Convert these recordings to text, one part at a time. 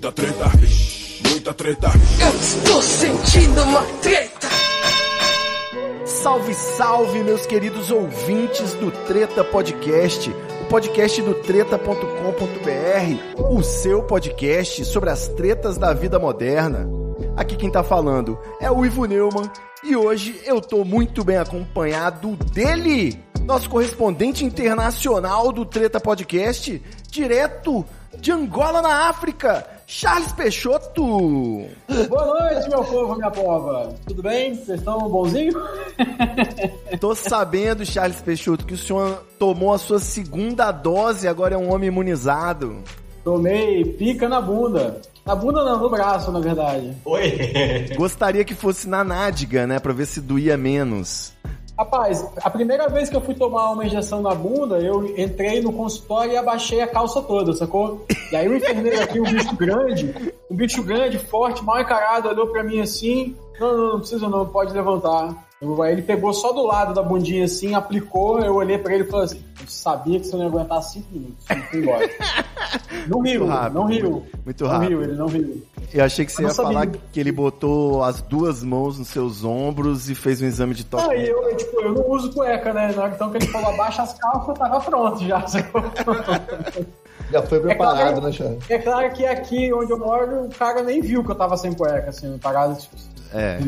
Muita treta, muita treta. Eu estou sentindo uma treta. Salve, salve, meus queridos ouvintes do Treta Podcast, o podcast do treta.com.br, o seu podcast sobre as tretas da vida moderna. Aqui quem tá falando é o Ivo Neumann e hoje eu tô muito bem acompanhado dele, nosso correspondente internacional do Treta Podcast, direto de Angola na África, Charles Peixoto. Boa noite, meu povo, minha pova. Tudo bem? Vocês estão bonzinho? Tô sabendo, Charles Peixoto, que o senhor tomou a sua segunda dose e agora é um homem imunizado. Tomei pica na bunda. Na bunda não, no braço, na verdade. Oi. Gostaria que fosse na nádega, né, pra ver se doía menos. Rapaz, a primeira vez que eu fui tomar uma injeção na bunda, eu entrei no consultório e abaixei a calça toda, sacou? E aí o enfermeiro aqui, um bicho grande, um bicho grande, forte, mal encarado, olhou pra mim assim, não, não, não precisa não, pode levantar. Ele pegou só do lado da bundinha assim, aplicou, eu olhei pra ele e falei assim, eu sabia que você não ia aguentar cinco minutos, e fui embora. Não riu, Muito rápido, não riu. muito não rápido. riu, ele não riu. Eu achei que você ia não sabia. falar que ele botou as duas mãos nos seus ombros e fez um exame de toque. Ah, e eu, eu, tipo, eu não uso cueca, né? Na hora então que ele falou abaixa as calças, eu tava pronto já. Já foi preparado, claro- né, Xande? É claro que aqui onde eu moro, o cara nem viu que eu tava sem cueca, assim, parado. Tipo, É.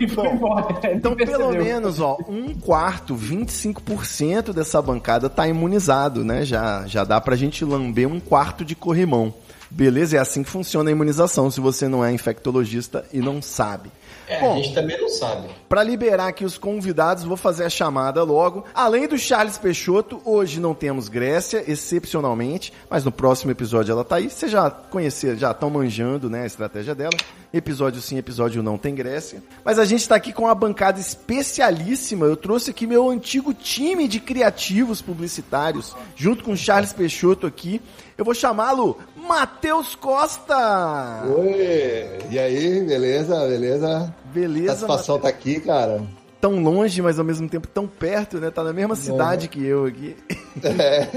e foi embora. ele Então, pelo menos, ó, um quarto, 25% dessa bancada tá imunizado, né? Já, já dá pra gente lamber um quarto de corrimão. Beleza? É assim que funciona a imunização, se você não é infectologista e não sabe. É, Bom, a gente também não sabe. Para liberar aqui os convidados, vou fazer a chamada logo. Além do Charles Peixoto, hoje não temos Grécia, excepcionalmente, mas no próximo episódio ela tá aí. Vocês já conheceram, já estão manjando, né, a estratégia dela. Episódio sim, episódio não tem Grécia. Mas a gente tá aqui com uma bancada especialíssima. Eu trouxe aqui meu antigo time de criativos publicitários, junto com o Charles Peixoto aqui. Eu vou chamá-lo Matheus Costa. Oi! E aí, beleza? Beleza? Beleza, Satisfação tá aqui, cara. tão longe, mas ao mesmo tempo tão perto, né? Tá na mesma cidade que eu aqui. É.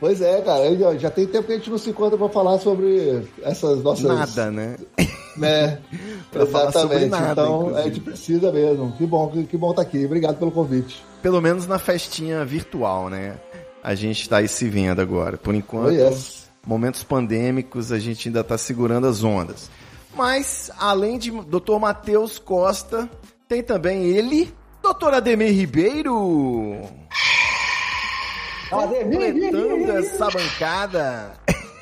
Pois é, cara. eu Já, tem tempo que a gente não se encontra pra falar sobre essas nossas. Nada, né? Né? Pra falar sobre Exatamente. nada, Então, inclusive. a gente precisa mesmo. Que bom, que, que bom tá aqui. Obrigado pelo convite. Pelo menos na festinha virtual, né? A gente tá aí se vendo agora. Por enquanto, Oh, yes. momentos pandêmicos, a gente ainda tá segurando as ondas. Mas, além de Dr. Matheus Costa, tem também ele, Dr. Ademir Ribeiro. Completando essa bancada.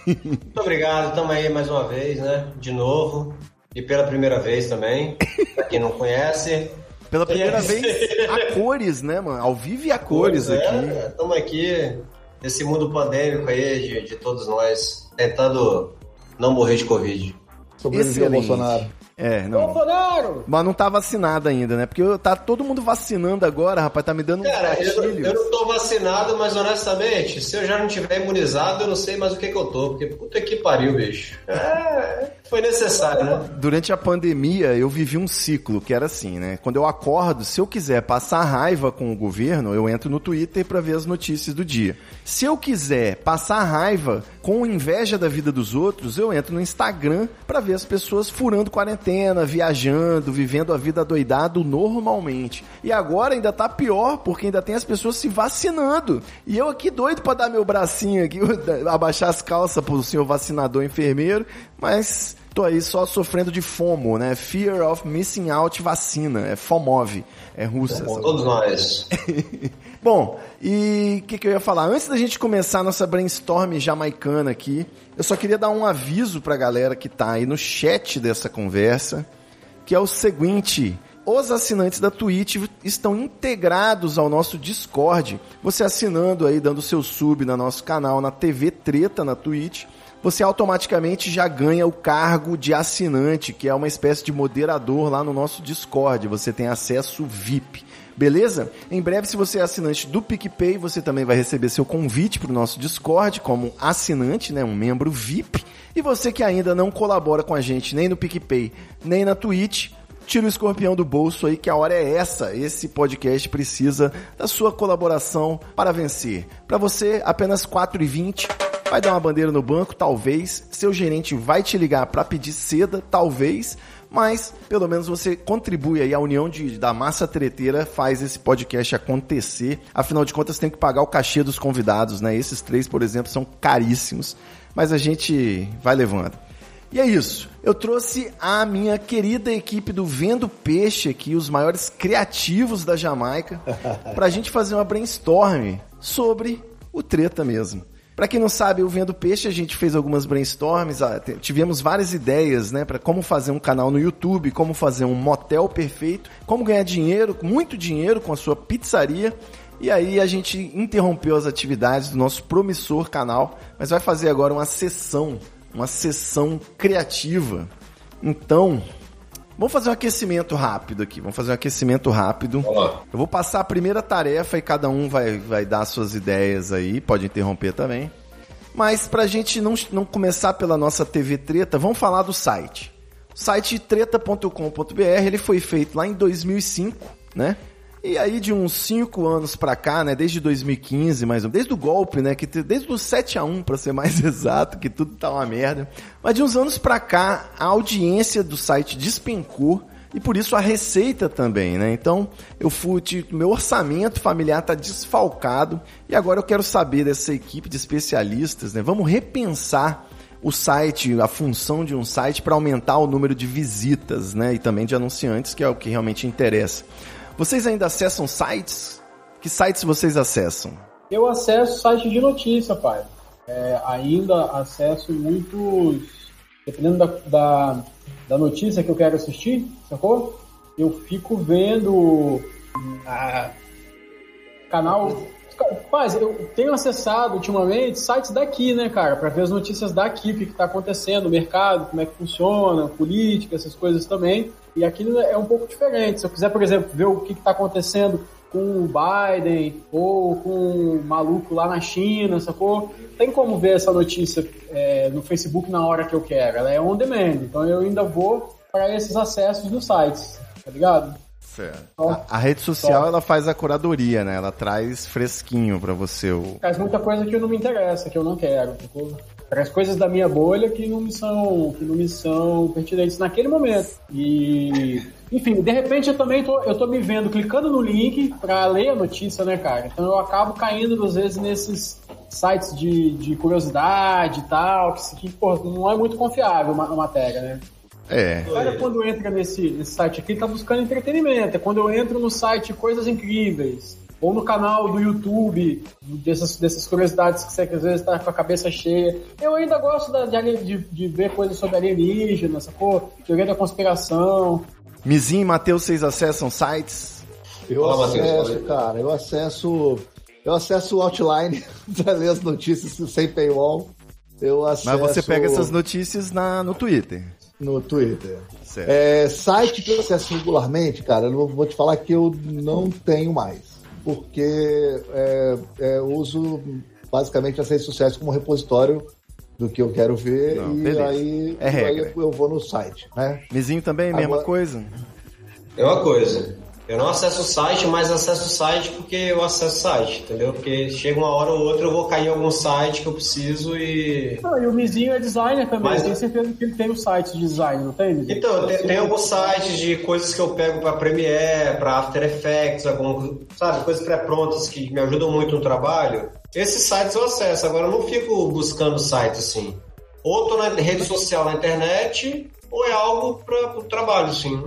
Muito obrigado, estamos aí mais uma vez, né? De novo. E pela primeira vez também. Pra quem não conhece. Pela primeira É. vez, a cores, né, mano? Ao vivo e a cores aqui. Estamos aqui nesse mundo pandêmico aí de, de todos nós, tentando não morrer de Covid. Sobreviver ao. Bolsonaro. É, não. Bolsonaro! Mas não tá vacinado ainda, né? Porque eu- tá todo mundo vacinando agora, rapaz. Tá me dando Cara, eu, gatilhos. eu não tô vacinado, mas honestamente, se eu já não tiver imunizado, eu não sei mais o que que eu tô. Porque puta que pariu, bicho. É, foi necessário, né? Durante a pandemia, eu vivi um ciclo que era assim, né? Quando eu acordo, se eu quiser passar raiva com o governo, eu entro no Twitter pra ver as notícias do dia. Se eu quiser passar raiva com inveja da vida dos outros, eu entro no Instagram pra ver as pessoas furando quarentena, viajando, vivendo a vida doidado normalmente. E agora ainda tá pior, porque ainda tem as pessoas se vacinando. E eu aqui doido pra dar meu bracinho aqui, abaixar as calças pro senhor vacinador enfermeiro, mas tô aí só sofrendo de FOMO, né? Fear of Missing Out Vacina. É FOMOV. É russa. essa Todos nós. Bom, e o que, que eu ia falar? Antes da gente começar a nossa brainstorm jamaicana aqui, eu só queria dar um aviso pra galera que tá aí no chat dessa conversa, que é o seguinte. Os assinantes da Twitch estão integrados ao nosso Discord. Você assinando aí, dando seu sub no nosso canal na TV Treta na Twitch, você automaticamente já ganha o cargo de assinante, que é uma espécie de moderador lá no nosso Discord. Você tem acesso VIP. Beleza? Em breve, se você é assinante do PicPay, você também vai receber seu convite para o nosso Discord como assinante, né, um membro VIP. E você que ainda não colabora com a gente nem no PicPay, nem na Twitch, tira o escorpião do bolso aí que a hora é essa. Esse podcast precisa da sua colaboração para vencer. Para você, apenas R$ 4,20 Vai dar uma bandeira no banco, talvez. Seu gerente vai te ligar para pedir seda, talvez. Mas pelo menos você contribui aí, a união de, da massa treteira faz esse podcast acontecer. Afinal de contas, tem que pagar o cachê dos convidados, né? Esses três, por exemplo, são caríssimos. Mas a gente vai levando. E é isso. Eu trouxe a minha querida equipe do Vendo Peixe aqui, os maiores criativos da Jamaica, pra gente fazer uma brainstorm sobre o treta mesmo. Para quem não sabe, o Vendo Peixe, a gente fez algumas brainstorms, tivemos várias ideias, né, para como fazer um canal no YouTube, como fazer um motel perfeito, como ganhar dinheiro, muito dinheiro com a sua pizzaria. E aí a gente interrompeu as atividades do nosso promissor canal, mas vai fazer agora uma sessão, uma sessão criativa. Então, Vamos fazer um aquecimento rápido aqui. Vamos fazer um aquecimento rápido. Eu vou passar a primeira tarefa e cada um vai, vai dar suas ideias aí. Pode interromper também. Mas pra gente não, não começar pela nossa TV Treta, vamos falar do site. O site treta.com.br, ele foi feito lá em 2005, né? E aí de uns 5 anos pra cá, né, desde 2015, mais ou menos, desde o golpe, né, que desde o 7 a 1 para ser mais exato, que tudo tá uma merda. Mas de uns anos pra cá, a audiência do site despencou e por isso a receita também, né? Então, eu fui, meu orçamento familiar tá desfalcado e agora eu quero saber dessa equipe de especialistas, né? Vamos repensar o site, a função de um site para aumentar o número de visitas, né? E também de anunciantes, que é o que realmente interessa. Vocês ainda acessam sites? Que sites vocês acessam? Eu acesso sites de notícia, pai. É, ainda acesso muitos. Dependendo da, da, da, notícia que eu quero assistir, sacou? Eu fico vendo. Ah, canal. Paz, eu tenho acessado ultimamente sites daqui, né, cara, para ver as notícias daqui, o que está acontecendo, o mercado, como é que funciona, política, essas coisas também. E aqui é um pouco diferente. Se eu quiser, por exemplo, ver o que está acontecendo com o Biden ou com o maluco lá na China, sacou? Tem como ver essa notícia é, no Facebook na hora que eu quero. Ela é on demand, então eu ainda vou para esses acessos dos sites, tá ligado? Certo. Então, a, a, rede social ela faz a curadoria, né? Ela traz fresquinho para você o. Faz muita coisa que não me interessa, que eu não quero. As coisas da minha bolha que não me são que não me são pertinentes naquele momento e enfim de repente eu também tô eu tô me vendo clicando no link para ler a notícia né cara então eu acabo caindo às vezes nesses sites de, de curiosidade e tal que, que pô, não é muito confiável a matéria né é. O cara, quando entra nesse, nesse site aqui, tá buscando entretenimento. É quando eu entro no site Coisas Incríveis, ou no canal do YouTube, dessas, dessas curiosidades que você às vezes está com a cabeça cheia. Eu ainda gosto da, de, de, ver coisas sobre alienígenas, sacou? Teoria da conspiração. Mizinho e Matheus, vocês acessam sites? Eu Olá, acesso, Mateus, cara, eu acesso. Eu acesso o outline para ler as notícias sem paywall. Eu acesso... Mas você pega essas notícias na, no Twitter. No Twitter. Certo. É, site que eu acesso regularmente, cara, eu vou te falar que eu não tenho mais porque é, é, uso basicamente as redes sociais como repositório do que eu quero ver Não, e beleza. aí, é aí eu vou no site, né? Mizinho também, Agora, mesma coisa? É uma coisa. Eu não acesso o site, mas acesso o site porque eu acesso o site, entendeu? Porque chega uma hora ou outra eu vou cair em algum site que eu preciso e. Ah, e o Mizinho é designer também, mas... tenho certeza que ele tem um site de design, não tem? Mizinho? Então, tem, tem alguns sites de coisas que eu pego para Premiere, para After Effects, algum, sabe, coisas pré-prontas que me ajudam muito no trabalho. Esses sites eu acesso, agora eu não fico buscando sites assim. Ou tô na rede social na internet, ou é algo para o trabalho, assim.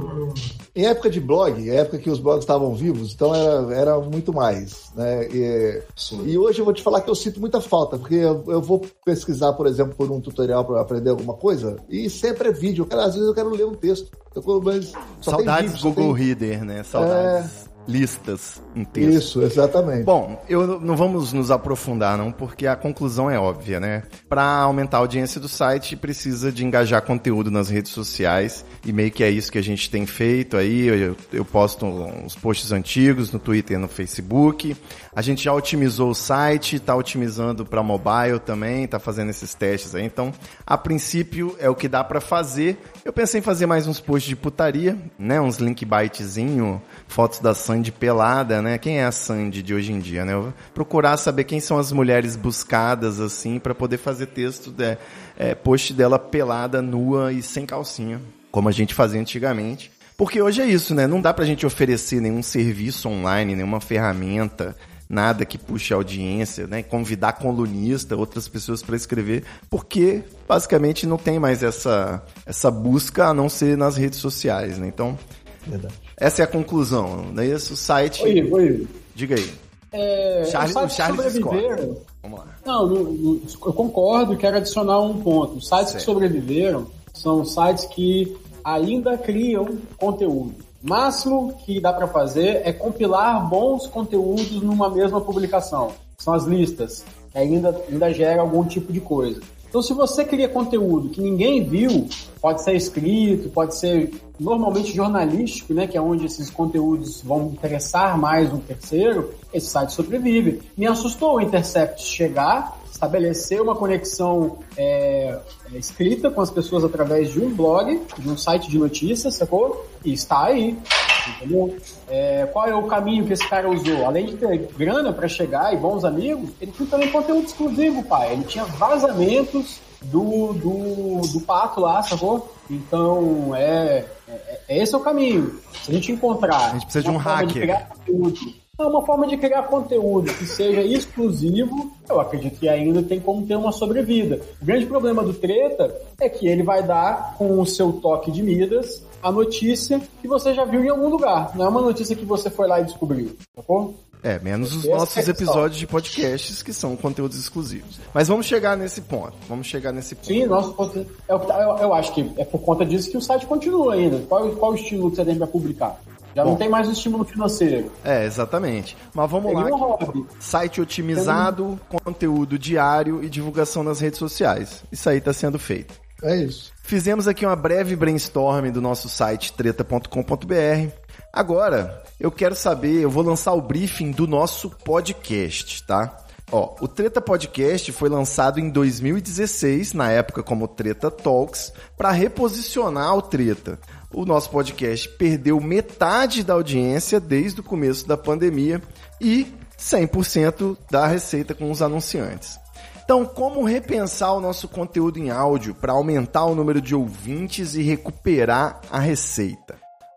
Em época de blog, época que os blogs estavam vivos, então era, era muito mais. Né? E, e, hoje eu vou te falar que eu sinto muita falta, porque eu, eu vou pesquisar, por exemplo, por um tutorial para aprender alguma coisa, e sempre é vídeo. Quero, às vezes eu quero ler um texto. Eu, mas Saudades vídeo, Google tem... Reader, né? Saudades. É listas inteiras. Isso, exatamente. Bom, eu não vamos nos aprofundar não, porque a conclusão é óbvia, né? Para aumentar a audiência do site, precisa de engajar conteúdo nas redes sociais e meio que é isso que a gente tem feito aí. Eu, eu posto uns posts antigos no Twitter e no Facebook. A gente já otimizou o site, está otimizando para mobile também, está fazendo esses testes aí. Então, a princípio é o que dá para fazer. Eu pensei em fazer mais uns posts de putaria, né? Uns link bytezinho, fotos da Sandy pelada, né? Quem é a Sandy de hoje em dia, né? Eu procurar saber quem são as mulheres buscadas, assim, para poder fazer texto, de, é, post dela pelada, nua e sem calcinha, como a gente fazia antigamente. Porque hoje é isso, né? Não dá pra gente oferecer nenhum serviço online, nenhuma ferramenta, nada que puxe audiência, né? Convidar colunista, outras pessoas para escrever, porque basicamente não tem mais essa, essa busca a não ser nas redes sociais, né? Então, Verdade. Essa é a conclusão, não é isso? O site. Oi, oi. Diga aí. É, Charles, o Charles sobreviveram. Vamos lá. Não, no, eu concordo, quero adicionar um ponto. Os sites certo. que sobreviveram são sites que ainda criam conteúdo máximo que dá para fazer é compilar bons conteúdos numa mesma publicação. São as listas. Que ainda, ainda gera algum tipo de coisa. Então, se você cria conteúdo que ninguém viu, pode ser escrito, pode ser normalmente jornalístico, né, que é onde esses conteúdos vão interessar mais um terceiro, esse site sobrevive. Me assustou o Intercept chegar estabelecer uma conexão é, é, escrita com as pessoas através de um blog, de um site de notícias, sacou? E está aí. Entendeu? É, qual é o caminho que esse cara usou? Além de ter grana para chegar e bons amigos, ele tinha também conteúdo exclusivo, pai. Ele tinha vazamentos do, do, do pato lá, sacou? Então, é, é, é esse é o caminho. Se a gente encontrar. A gente precisa de um hacker. De é uma forma de criar conteúdo que seja exclusivo, eu acredito que ainda tem como ter uma sobrevida. O grande problema do treta é que ele vai dar com o seu toque de Midas a notícia que você já viu em algum lugar. Não é uma notícia que você foi lá e descobriu, sacou? É, menos os nossos é episódios de podcasts que são conteúdos exclusivos. Mas vamos chegar nesse ponto. Vamos chegar nesse ponto. Sim, nosso ponto. Eu, eu, eu acho que é por conta disso que o site continua ainda. Qual, qual o estilo que você tem para publicar? Já Bom, não tem mais o estímulo financeiro. É, exatamente. Mas vamos lá. Um site otimizado, tem... conteúdo diário e divulgação nas redes sociais. Isso aí está sendo feito. É isso. Fizemos aqui uma breve brainstorm do nosso site treta.com.br. Agora, eu quero saber, eu vou lançar o briefing do nosso podcast, tá? Ó, o Treta Podcast foi lançado em 2016, na época como Treta Talks, para reposicionar o Treta o nosso podcast perdeu metade da audiência desde o começo da pandemia e 100% da receita com os anunciantes. Então, como repensar o nosso conteúdo em áudio para aumentar o número de ouvintes e recuperar a receita?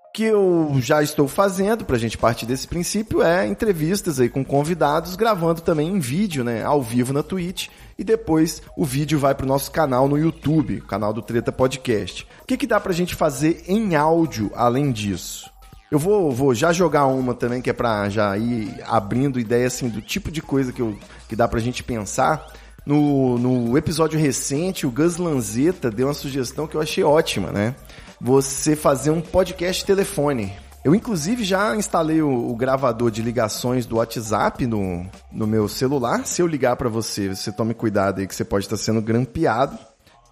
O que eu já estou fazendo para a gente partir desse princípio é entrevistas aí com convidados, gravando também em vídeo, né, ao vivo na Twitch e depois o vídeo vai para o nosso canal no YouTube, canal do Treta Podcast. O que, que dá para a gente fazer em áudio além disso? Eu vou, vou já jogar uma também, que é para já ir abrindo ideia assim, do tipo de coisa que, eu, que dá para a gente pensar. No, no episódio recente, o Gus Lanzetta deu uma sugestão que eu achei ótima, né? Você fazer um podcast telefone. Eu, inclusive, já instalei o, o, gravador de ligações do WhatsApp no, no meu celular. Se eu ligar para você, você tome cuidado aí que você pode estar sendo grampeado.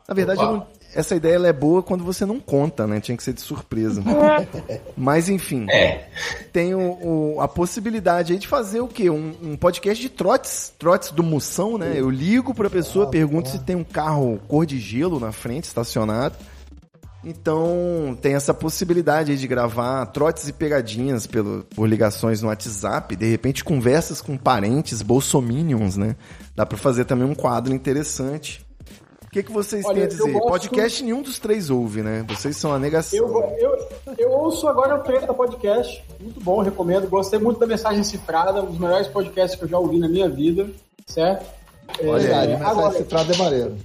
Na verdade, não, essa ideia é boa quando você não conta, né? Tinha que ser de surpresa. Mas, enfim, é. tem o, o, a possibilidade aí de fazer o quê? Um, um, podcast de trotes, trotes do Moção, né? Eu ligo pra pessoa, pergunto se tem um carro cor de gelo na frente, estacionado. Então, tem essa possibilidade de gravar trotes e pegadinhas pelo, por ligações no WhatsApp, de repente conversas com parentes bolsominions, né? Dá para fazer também um quadro interessante. O que, que vocês Olha, têm a dizer? Gosto... Podcast nenhum dos três ouve, né? Vocês são a negação. Eu, eu, eu ouço agora o Treta Podcast. Muito bom, recomendo. Gostei muito da mensagem cifrada, um dos melhores podcasts que eu já ouvi na minha vida, certo? Olha, é, agora, cifrada é maneiro.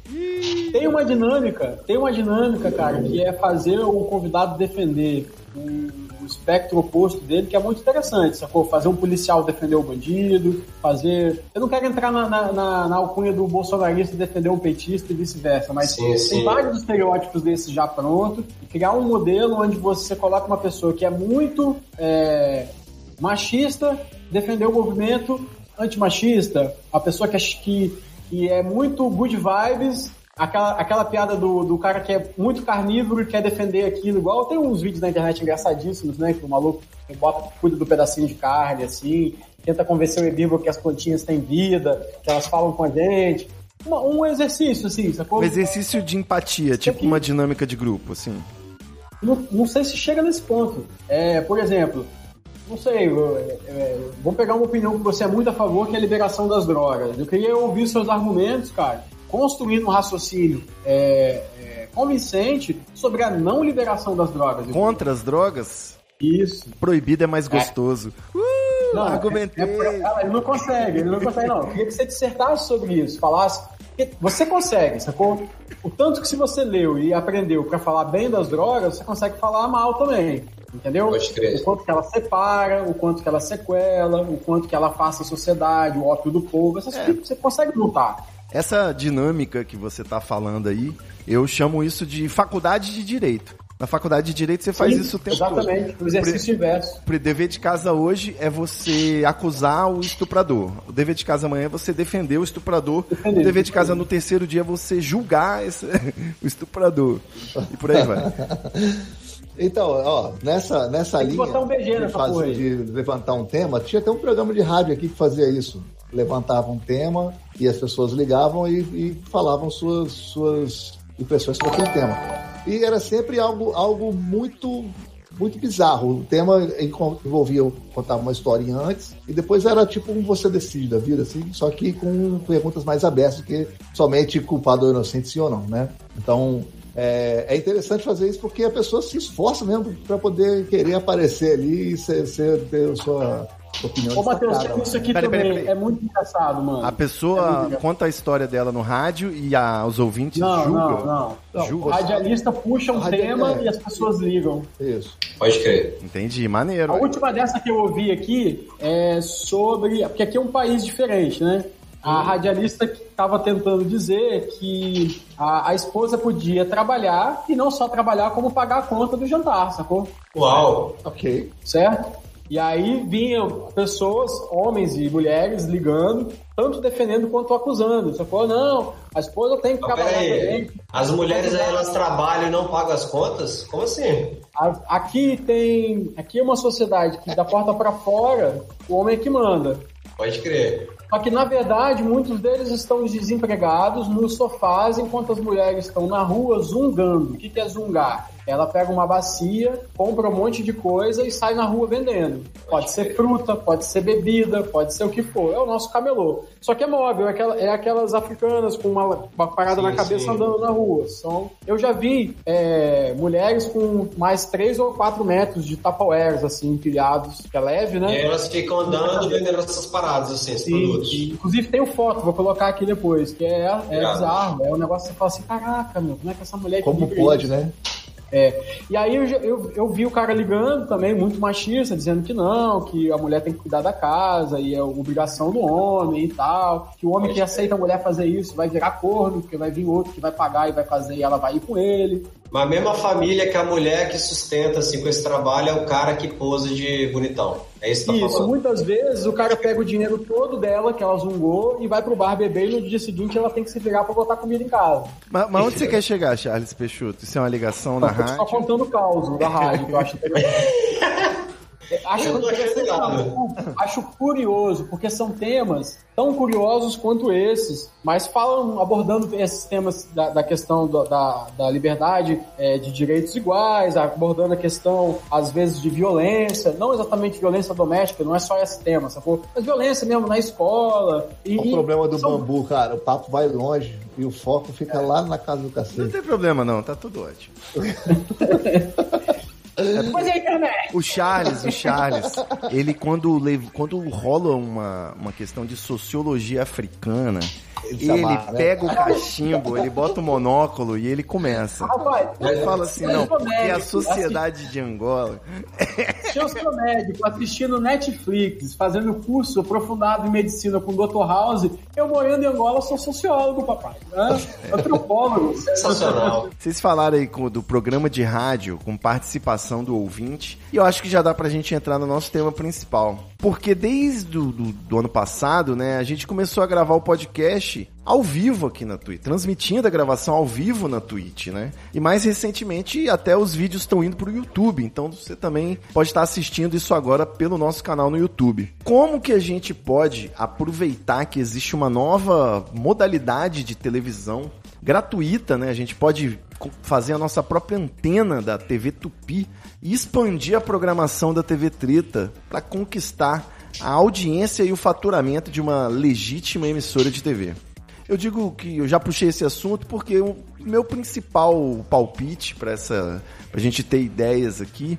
Tem uma dinâmica, tem uma dinâmica, cara, que é fazer o convidado defender o, o espectro oposto dele, que é muito interessante, sacou? Fazer um policial defender o bandido, fazer. Eu não quero entrar na, na, na, na alcunha do bolsonarista defender um petista e vice-versa, mas sim, tem sim. vários estereótipos desses já pronto, e criar um modelo onde você coloca uma pessoa que é muito é, machista defender o movimento antimachista, a pessoa que, que, que é muito good vibes, aquela, aquela piada do, do cara que é muito carnívoro e quer defender aquilo, igual tem uns vídeos na internet engraçadíssimos, né? Que o maluco bota, cuida do pedacinho de carne, assim, tenta convencer o herbívoro que as plantinhas têm vida, que elas falam com a gente. Um, um exercício, assim, sacou? Um exercício de empatia, tipo uma dinâmica de grupo, assim. Não, não sei se chega nesse ponto. É, por exemplo, não sei, é, é, vou pegar uma opinião que você é muito a favor, que é a liberação das drogas. Eu queria ouvir seus argumentos, cara, construindo um raciocínio é, é, convincente sobre a não liberação das drogas. Contra as drogas? Isso. Proibido é mais gostoso. Uh, não, argumentei. É, é, ele não consegue, ele não consegue, não. Eu queria que você dissertasse sobre isso, falasse. Você consegue, sacou? O tanto que se você leu e aprendeu para falar bem das drogas, você consegue falar mal também. Entendeu? O quanto que ela separa, o quanto que ela sequela, o quanto que ela afasta a sociedade, o ópio do povo, essas é. coisas você consegue lutar. Essa dinâmica que você está falando aí, eu chamo isso de faculdade de direito. Na faculdade de Direito você faz Sim, isso o tempo exatamente, todo. o exercício inverso. O dever de casa hoje é você acusar o estuprador. O dever de casa amanhã é você defender o estuprador. Defender, o dever de casa no terceiro dia é você julgar esse, o estuprador. E por aí vai. Então, ó, nessa, nessa linha um de, fazer, de levantar um tema, tinha até um programa de rádio aqui que fazia isso. Levantava um tema e as pessoas ligavam e, e falavam suas, suas impressões sobre aquele tema. E era sempre algo, algo muito muito bizarro. O tema envolvia, eu contava uma historinha antes, e depois era tipo um você decide da vida, assim, só que com perguntas mais abertas, que somente culpado ou inocente sim ou não, né? Então, é, é, interessante fazer isso porque a pessoa se esforça mesmo para poder querer aparecer ali e ser, ser ter a sua opinião. Ô, Matheus, isso aqui pera, também pera, pera. é muito engraçado, mano. A pessoa é conta a história dela no rádio e a, os ouvintes não, julgam. Não, não. Julga. O radialista puxa um tema é. e as pessoas ligam. Isso. Pode crer. Entendi, maneiro. A última dessa que eu ouvi aqui é sobre. Porque aqui é um país diferente, né? A radialista estava tentando dizer que a, a, esposa podia trabalhar e não só trabalhar, como pagar a conta do jantar, sacou? Uau! Ok. Certo? E aí vinham pessoas, homens e mulheres, ligando, tanto defendendo quanto acusando. Você falou, não, a esposa tem que Mas trabalhar também. As mulheres aí, elas trabalham e não pagam as contas? Como assim? Aqui tem. Aqui é uma sociedade que da porta para fora, o homem é que manda. Pode crer. Só que, na verdade, muitos deles estão desempregados nos sofás enquanto as mulheres estão na rua zungando. O que é zungar? Ela pega uma bacia, compra um monte de coisa e sai na rua vendendo. Pode ser fruta, pode ser bebida, pode ser o que for. É o nosso camelô. Só que é móvel, é, aquela, é aquelas africanas com uma, uma parada sim, na cabeça sim. andando na rua. São, eu já vi é, mulheres com mais 3 ou 4 metros de tapawares, assim, empilhados, que é leve, né? E elas ficam andando vendendo essas paradas, assim, esses sim, produtos. Inclusive tem foto, vou colocar aqui depois, que é, é bizarro. É um negócio que você fala assim, caraca, meu, como é que essa mulher... Como pode, isso? né? É, e aí eu, eu, eu, vi o cara ligando também, muito machista, dizendo que não, que a mulher tem que cuidar da casa e é obrigação do homem e tal. Que o homem que aceita a mulher fazer isso vai virar corno, porque vai vir outro que vai pagar e vai fazer e ela vai ir com ele. Mas a mesma família que a mulher que sustenta assim, com esse trabalho é o cara que posa de bonitão. É isso que tá Isso, falando. muitas vezes o cara pega o dinheiro todo dela, que ela zungou, e vai pro bar beber e no dia seguinte ela tem que se virar pra botar comida em casa. Mas, mas onde você quer chegar, Charles Peixoto? Isso é uma ligação na rádio? Só contando o caos da rádio, que eu acho Acho, acho curioso, porque são temas tão curiosos quanto esses, mas falam, abordando esses temas da, da questão do, da, da liberdade é, de direitos iguais, abordando a questão, às vezes, de violência, não exatamente violência doméstica, não é só esse tema, sacou? Mas violência mesmo na escola. E, o problema do são... bambu, cara, o papo vai longe e o foco fica é. lá na casa do cacete. Não tem problema não, tá tudo ótimo. Depois é a internet. O Charles, o Charles, ele quando, quando rola uma, uma questão de sociologia africana, ele, ele né? pega o cachimbo, ele bota o monóculo e ele começa. Rapaz, ele fala assim, não, porque a sociedade de Angola. Se eu sou médico, assistindo Netflix, fazendo curso aprofundado em medicina com o Dr. House, eu morando em Angola sou sociólogo, papai. Né? Antropólogo. Sensacional. Vocês falaram aí do programa de rádio com participação do ouvinte, e eu acho que já dá pra gente entrar no nosso tema principal. Porque desde do, do, do ano passado, né, a gente começou a gravar o podcast ao vivo aqui na Twitch, transmitindo a gravação ao vivo na Twitch, né? E mais recentemente até os vídeos estão indo para o YouTube, então você também pode estar assistindo isso agora pelo nosso canal no YouTube. Como que a gente pode aproveitar que existe uma nova modalidade de televisão gratuita, né? A gente pode fazer a nossa própria antena da TV Tupi e expandir a programação da TV Treta para conquistar a audiência e o faturamento de uma legítima emissora de TV. Eu digo que eu já puxei esse assunto porque o meu principal palpite para essa pra gente ter ideias aqui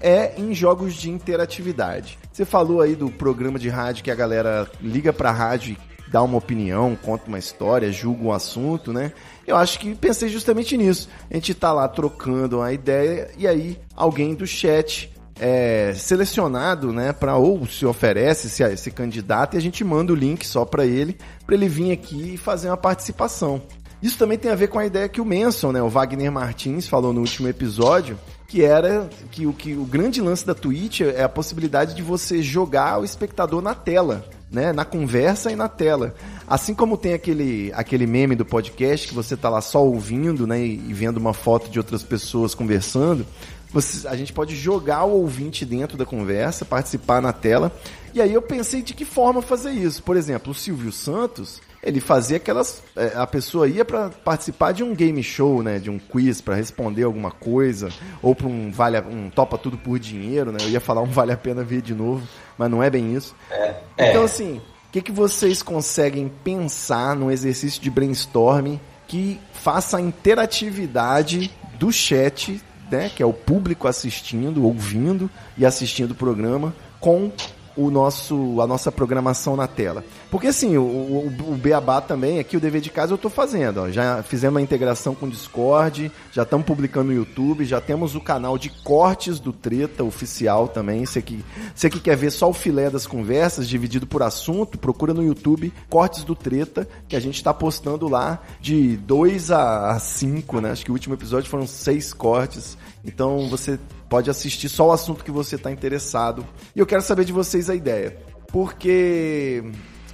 é em jogos de interatividade. Você falou aí do programa de rádio que a galera liga pra rádio e dá uma opinião, conta uma história, julga um assunto, né? Eu acho que pensei justamente nisso. A gente tá lá trocando uma ideia e aí alguém do chat é, selecionado, né, para ou se oferece se, esse candidato e a gente manda o link só para ele, para ele vir aqui e fazer uma participação. Isso também tem a ver com a ideia que o Manson, né, o Wagner Martins falou no último episódio, que era que o, que o grande lance da Twitch é a possibilidade de você jogar o espectador na tela, né, na conversa e na tela. Assim como tem aquele, aquele meme do podcast que você tá lá só ouvindo, né, e vendo uma foto de outras pessoas conversando, você, a gente pode jogar o ouvinte dentro da conversa, participar na tela. E aí eu pensei de que forma fazer isso. Por exemplo, o Silvio Santos, ele fazia aquelas. É, a pessoa ia para participar de um game show, né? De um quiz para responder alguma coisa, ou para um vale um topa tudo por dinheiro, né? Eu ia falar um vale a pena ver de novo, mas não é bem isso. É, é. Então, assim, o que, que vocês conseguem pensar no exercício de brainstorming que faça a interatividade do chat né, que é o público assistindo, ouvindo e assistindo o programa, com o nosso, a nossa programação na tela. Porque assim, o, o, o Beabá também, aqui o dever de casa eu estou fazendo. Ó. Já fizemos uma integração com o Discord, já estamos publicando no YouTube, já temos o canal de cortes do Treta oficial também. Você que, você que quer ver só o filé das conversas, dividido por assunto, procura no YouTube Cortes do Treta, que a gente está postando lá de 2 a 5, né? Acho que o último episódio foram seis cortes. Então você pode assistir só o assunto que você está interessado. E eu quero saber de vocês a ideia. Porque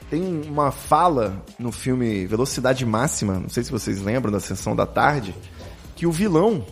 tem uma fala no filme Velocidade Máxima, não sei se vocês lembram da sessão da tarde, que o vilão,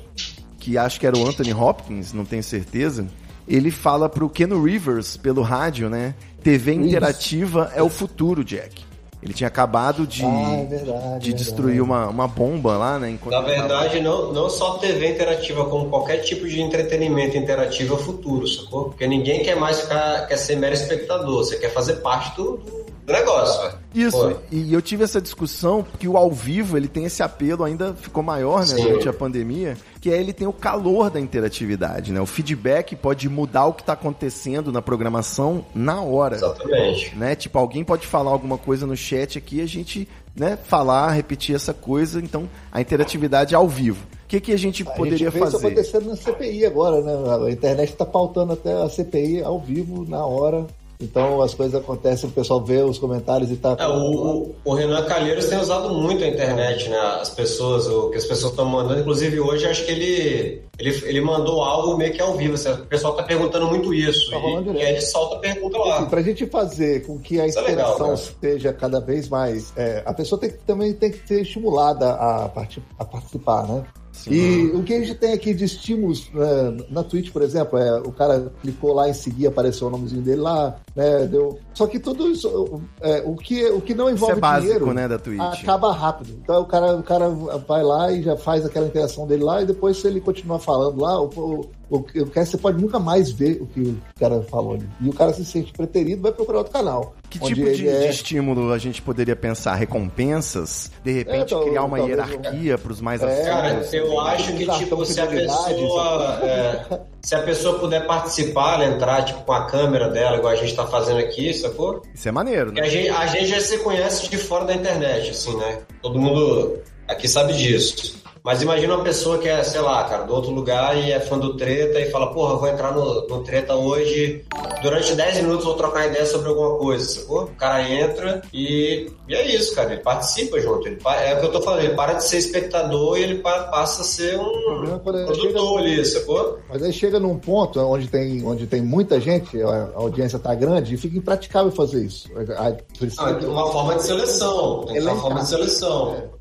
que acho que era o Anthony Hopkins, não tenho certeza, ele fala pro Ken Rivers pelo rádio, né? TV interativa Isso. é o futuro, Jack. Ele tinha acabado de, ah, é verdade, de destruir uma, uma bomba lá, né? Na verdade, não, não só TV interativa, como qualquer tipo de entretenimento interativo é o futuro, sacou? Porque ninguém quer mais ficar, quer ser mero espectador, você quer fazer parte do, do do negócio. Isso, Foi. e eu tive essa discussão porque o ao vivo ele tem esse apelo, ainda ficou maior né, durante a pandemia, que é ele tem o calor da interatividade, né? O feedback pode mudar o que está acontecendo na programação na hora. Exatamente. Né? Tipo, alguém pode falar alguma coisa no chat aqui, a gente né, falar, repetir essa coisa, então a interatividade ao vivo. O que, que a gente a poderia gente vê fazer? Isso acontecendo na CPI agora, né? A internet está pautando até a CPI ao vivo, na hora, então as coisas acontecem, o pessoal vê os comentários e tá. É, o, o Renan Calheiros tem usado muito a internet, né? As pessoas, o que as pessoas estão mandando. Inclusive hoje acho que ele, ele, ele mandou algo meio que ao vivo. Assim, o pessoal tá perguntando muito isso. Tá e, e aí ele solta a pergunta lá. Assim, pra gente fazer com que a isso interação é legal, seja cada vez mais. É, a pessoa tem, também tem que ser estimulada a, part, a participar, né? Sim. E o que a gente tem aqui de estímulos né, na Twitch, por exemplo, é o cara clicou lá em seguir, apareceu o nomezinho dele lá, né? Deu... Só que tudo isso, é, o, que, o que não envolve isso é básico, dinheiro, né, da Twitch. acaba rápido. Então o cara, o cara vai lá e já faz aquela interação dele lá, e depois, se ele continuar falando lá, o, o, o você pode nunca mais ver o que o cara falou ali. E o cara se sente preterido, vai procurar outro canal. Que tipo de, é... de, estímulo a gente poderia pensar? Recompensas? De repente é, então, criar uma hierarquia para os mais é, Cara, eu acho que tipo, se a pessoa. Se a pessoa puder participar, entrar tipo, com a câmera dela, igual a gente está fazendo aqui, sacou? Isso é maneiro, né? A gente, a gente já se conhece de fora da internet, assim, né? Todo mundo aqui sabe disso. Mas imagina uma pessoa que é, sei lá, cara, do outro lugar e é fã do treta e fala, porra, eu vou entrar no, no treta hoje, durante 10 minutos vou trocar ideia sobre alguma coisa, sacou? O cara entra e, e é isso, cara, ele participa junto. Ele, é o que eu tô falando, ele para de ser espectador e ele passa a ser um é produtor ali, sacou? Mas aí chega num ponto onde tem, onde tem muita gente, a audiência tá grande, e fica impraticável fazer isso. Ah, uma forma de seleção, tem uma forma de seleção. É.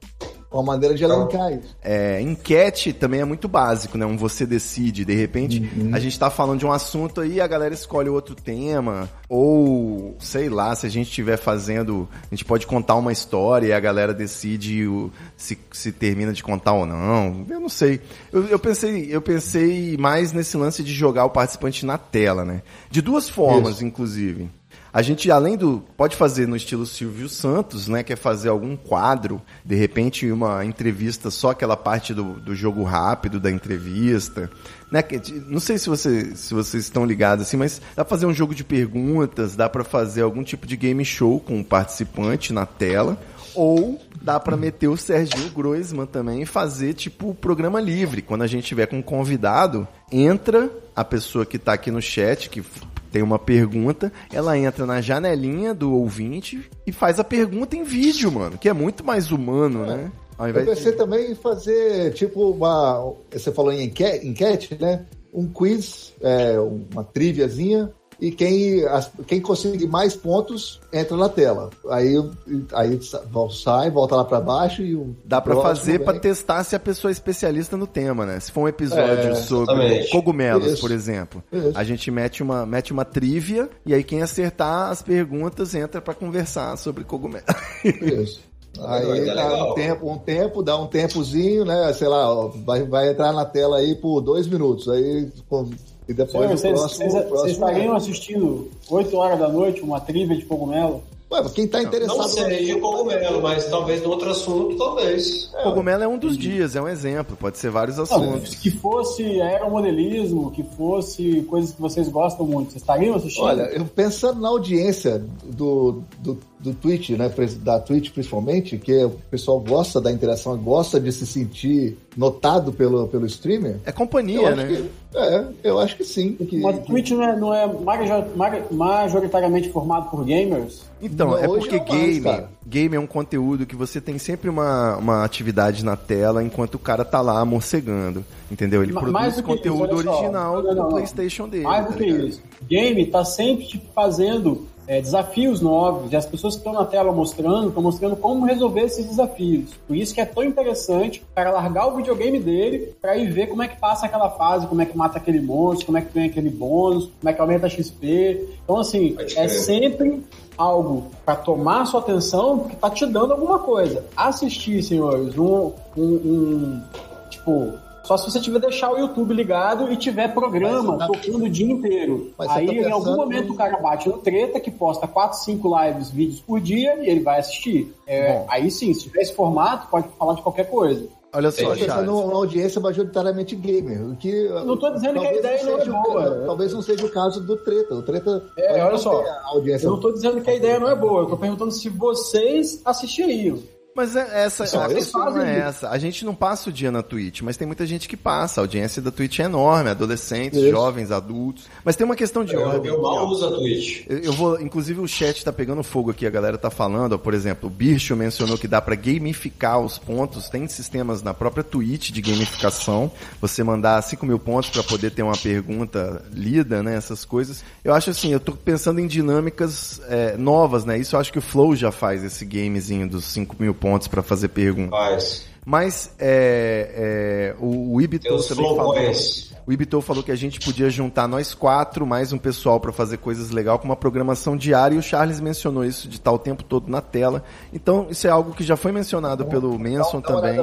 uma maneira de elencar isso. É, enquete também é muito básico, né? Um você decide, de repente uhum. a gente tá falando de um assunto aí, a galera escolhe outro tema, ou sei lá, se a gente estiver fazendo, a gente pode contar uma história e a galera decide o, se, se termina de contar ou não. Eu não sei. Eu, eu, pensei, eu pensei mais nesse lance de jogar o participante na tela, né? De duas formas, Isso. inclusive. A gente, além do. Pode fazer no estilo Silvio Santos, né? Quer é fazer algum quadro, de repente, uma entrevista, só aquela parte do, do jogo rápido da entrevista. Né? Não sei se, você, se vocês estão ligados assim, mas dá pra fazer um jogo de perguntas, dá para fazer algum tipo de game show com o participante na tela. Ou dá para meter o Serginho Groisman também e fazer tipo programa livre. Quando a gente tiver com um convidado, entra a pessoa que tá aqui no chat, que tem uma pergunta, ela entra na janelinha do ouvinte e faz a pergunta em vídeo, mano, que é muito mais humano, é. né? Ao invés Eu pensei de... também em fazer, tipo, uma. Você falou em enquete, enquete né? Um quiz, é, uma triviazinha e quem, as, quem conseguir mais pontos entra na tela. Aí, aí sai, volta lá para baixo e o Dá para fazer para testar se a pessoa é especialista no tema, né? Se for um episódio é, sobre cogumelos, Isso. por exemplo, Isso. a gente mete uma, mete uma trivia e aí quem acertar as perguntas entra para conversar sobre cogumelos. Isso. Aí dá um tempo, um tempo, dá um tempozinho, né? Sei lá, vai, vai entrar na tela aí por dois minutos. Aí e depois Sim, vocês, próximo, vocês, próximo vocês estariam assistindo 8 horas da noite uma trivia de cogumelo? Ué, quem está interessado... Não seria cogumelo, mas talvez no outro assunto, talvez. É, cogumelo é um dos dias, é um exemplo. Pode ser vários assuntos. Não, que fosse aeromodelismo, que fosse coisas que vocês gostam muito, vocês estariam assistindo? Olha, eu pensando na audiência do, do, do Twitch, né, da Twitch principalmente, que o pessoal gosta da interação, gosta de se sentir notado pelo, pelo streamer. É companhia, né? Que, é, eu acho que sim. Que, Mas Twitch não é, não é majoritariamente formado por gamers? Então, não, é porque é game, mais, game é um conteúdo que você tem sempre uma, uma atividade na tela enquanto o cara tá lá morcegando. Entendeu? Ele produz mais conteúdo isso, original não, não, do PlayStation dele. Mais do tá que isso. Game tá sempre tipo, fazendo é, desafios novos, e as pessoas que estão na tela mostrando, estão mostrando como resolver esses desafios. Por isso que é tão interessante o cara largar o videogame dele para ir ver como é que passa aquela fase, como é que mata aquele monstro, como é que tem aquele bônus, como é que aumenta a XP. Então, assim, é sempre algo para tomar sua atenção, porque tá te dando alguma coisa. Assistir, senhores, um, um, um tipo, só se você tiver deixar o YouTube ligado e tiver programa tá... tocando o dia inteiro. Mas Aí, tá em algum momento, o cara bate no treta, que posta 4, 5 lives, vídeos por dia, e ele vai assistir. É, aí sim, se tiver esse formato, pode falar de qualquer coisa. Olha só, pensando numa audiência majoritariamente gamer. Que, não estou dizendo que a ideia não, não é boa. O, talvez não seja o caso do Treta. O Treta. É, olha só. Eu não estou dizendo que a ideia não é boa. Eu estou perguntando se vocês assistiriam. Mas é essa, a questão não é essa. A gente não passa o dia na Twitch, mas tem muita gente que passa. A audiência da Twitch é enorme, adolescentes, Isso. jovens, adultos. Mas tem uma questão de eu, ordem. Eu mal uso a Twitch. Eu, eu, vou, inclusive o chat tá pegando fogo aqui, a galera tá falando, ó, por exemplo, o Bircho mencionou que dá para gamificar os pontos, tem sistemas na própria Twitch de gamificação, você mandar 5 mil pontos para poder ter uma pergunta lida, né, essas coisas. Eu acho assim, eu tô pensando em dinâmicas é, novas, né, isso eu acho que o Flow já faz, esse gamezinho dos 5 mil pontos pontos para fazer pergunta. Faz. Mas é, é, o, o Ibitou também falou. O Ibitou falou que a gente podia juntar nós quatro, mais um pessoal para fazer coisas legais com uma programação diária. E o Charles mencionou isso de estar o tempo todo na tela. Então, isso é algo que já foi mencionado pelo Manson também.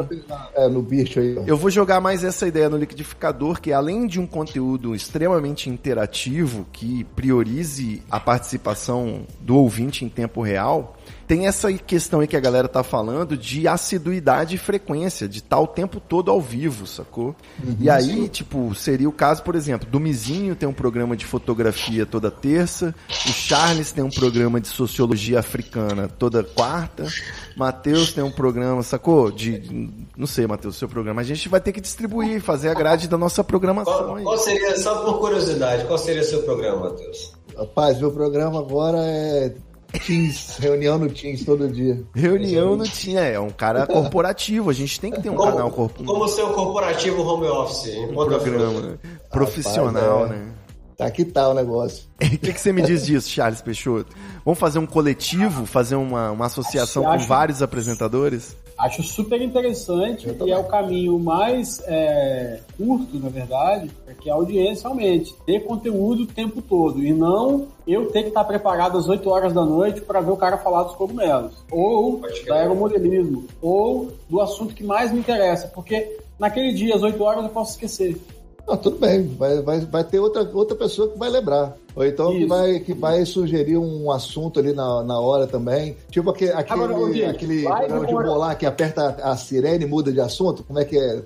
É, no bicho aí. Eu vou jogar mais essa ideia no liquidificador, que além de um conteúdo extremamente interativo, que priorize a participação do ouvinte em tempo real, tem essa questão aí que a galera tá falando de assiduidade e frequência, de estar tá o tempo todo ao vivo, sacou? Uhum, e aí, sim. tipo, seria o caso, por exemplo, do Mizinho tem um programa de fotografia toda terça, o Charles tem um programa de sociologia africana toda quarta, Matheus tem um programa, sacou? De, não sei, Matheus, seu programa. A gente vai ter que distribuir, fazer a grade da nossa programação. Qual, qual seria, só por curiosidade, qual seria seu programa, Matheus? Rapaz, meu programa agora é Teams, reunião no Teams todo dia. Reunião no Teams, é, é um cara corporativo, a gente tem que ter um como, canal corporativo. Como seu corporativo home office. Um programa, né? profissional, Rapaz, é. né? Tá que tal tá o negócio. O que, que você me diz disso, Charles Peixoto? Vamos fazer um coletivo, fazer uma, uma associação com vários apresentadores? Acho super interessante e é o caminho mais é, curto, na verdade, para que a audiência aumente. Ter conteúdo o tempo todo e não eu ter que estar preparado às 8 horas da noite para ver o cara falar dos cogumelos. Ou da aeromodelismo. Ou do assunto que mais me interessa. Porque naquele dia, às 8 horas, eu posso esquecer. Não, tudo bem, vai, vai, vai ter outra, outra pessoa que vai lembrar. Ou então que vai, que vai sugerir um assunto ali na, na hora também. Tipo aquele, aquele, Agora, aquele programa de bolar que aperta a sirene e muda de assunto. Como é que é?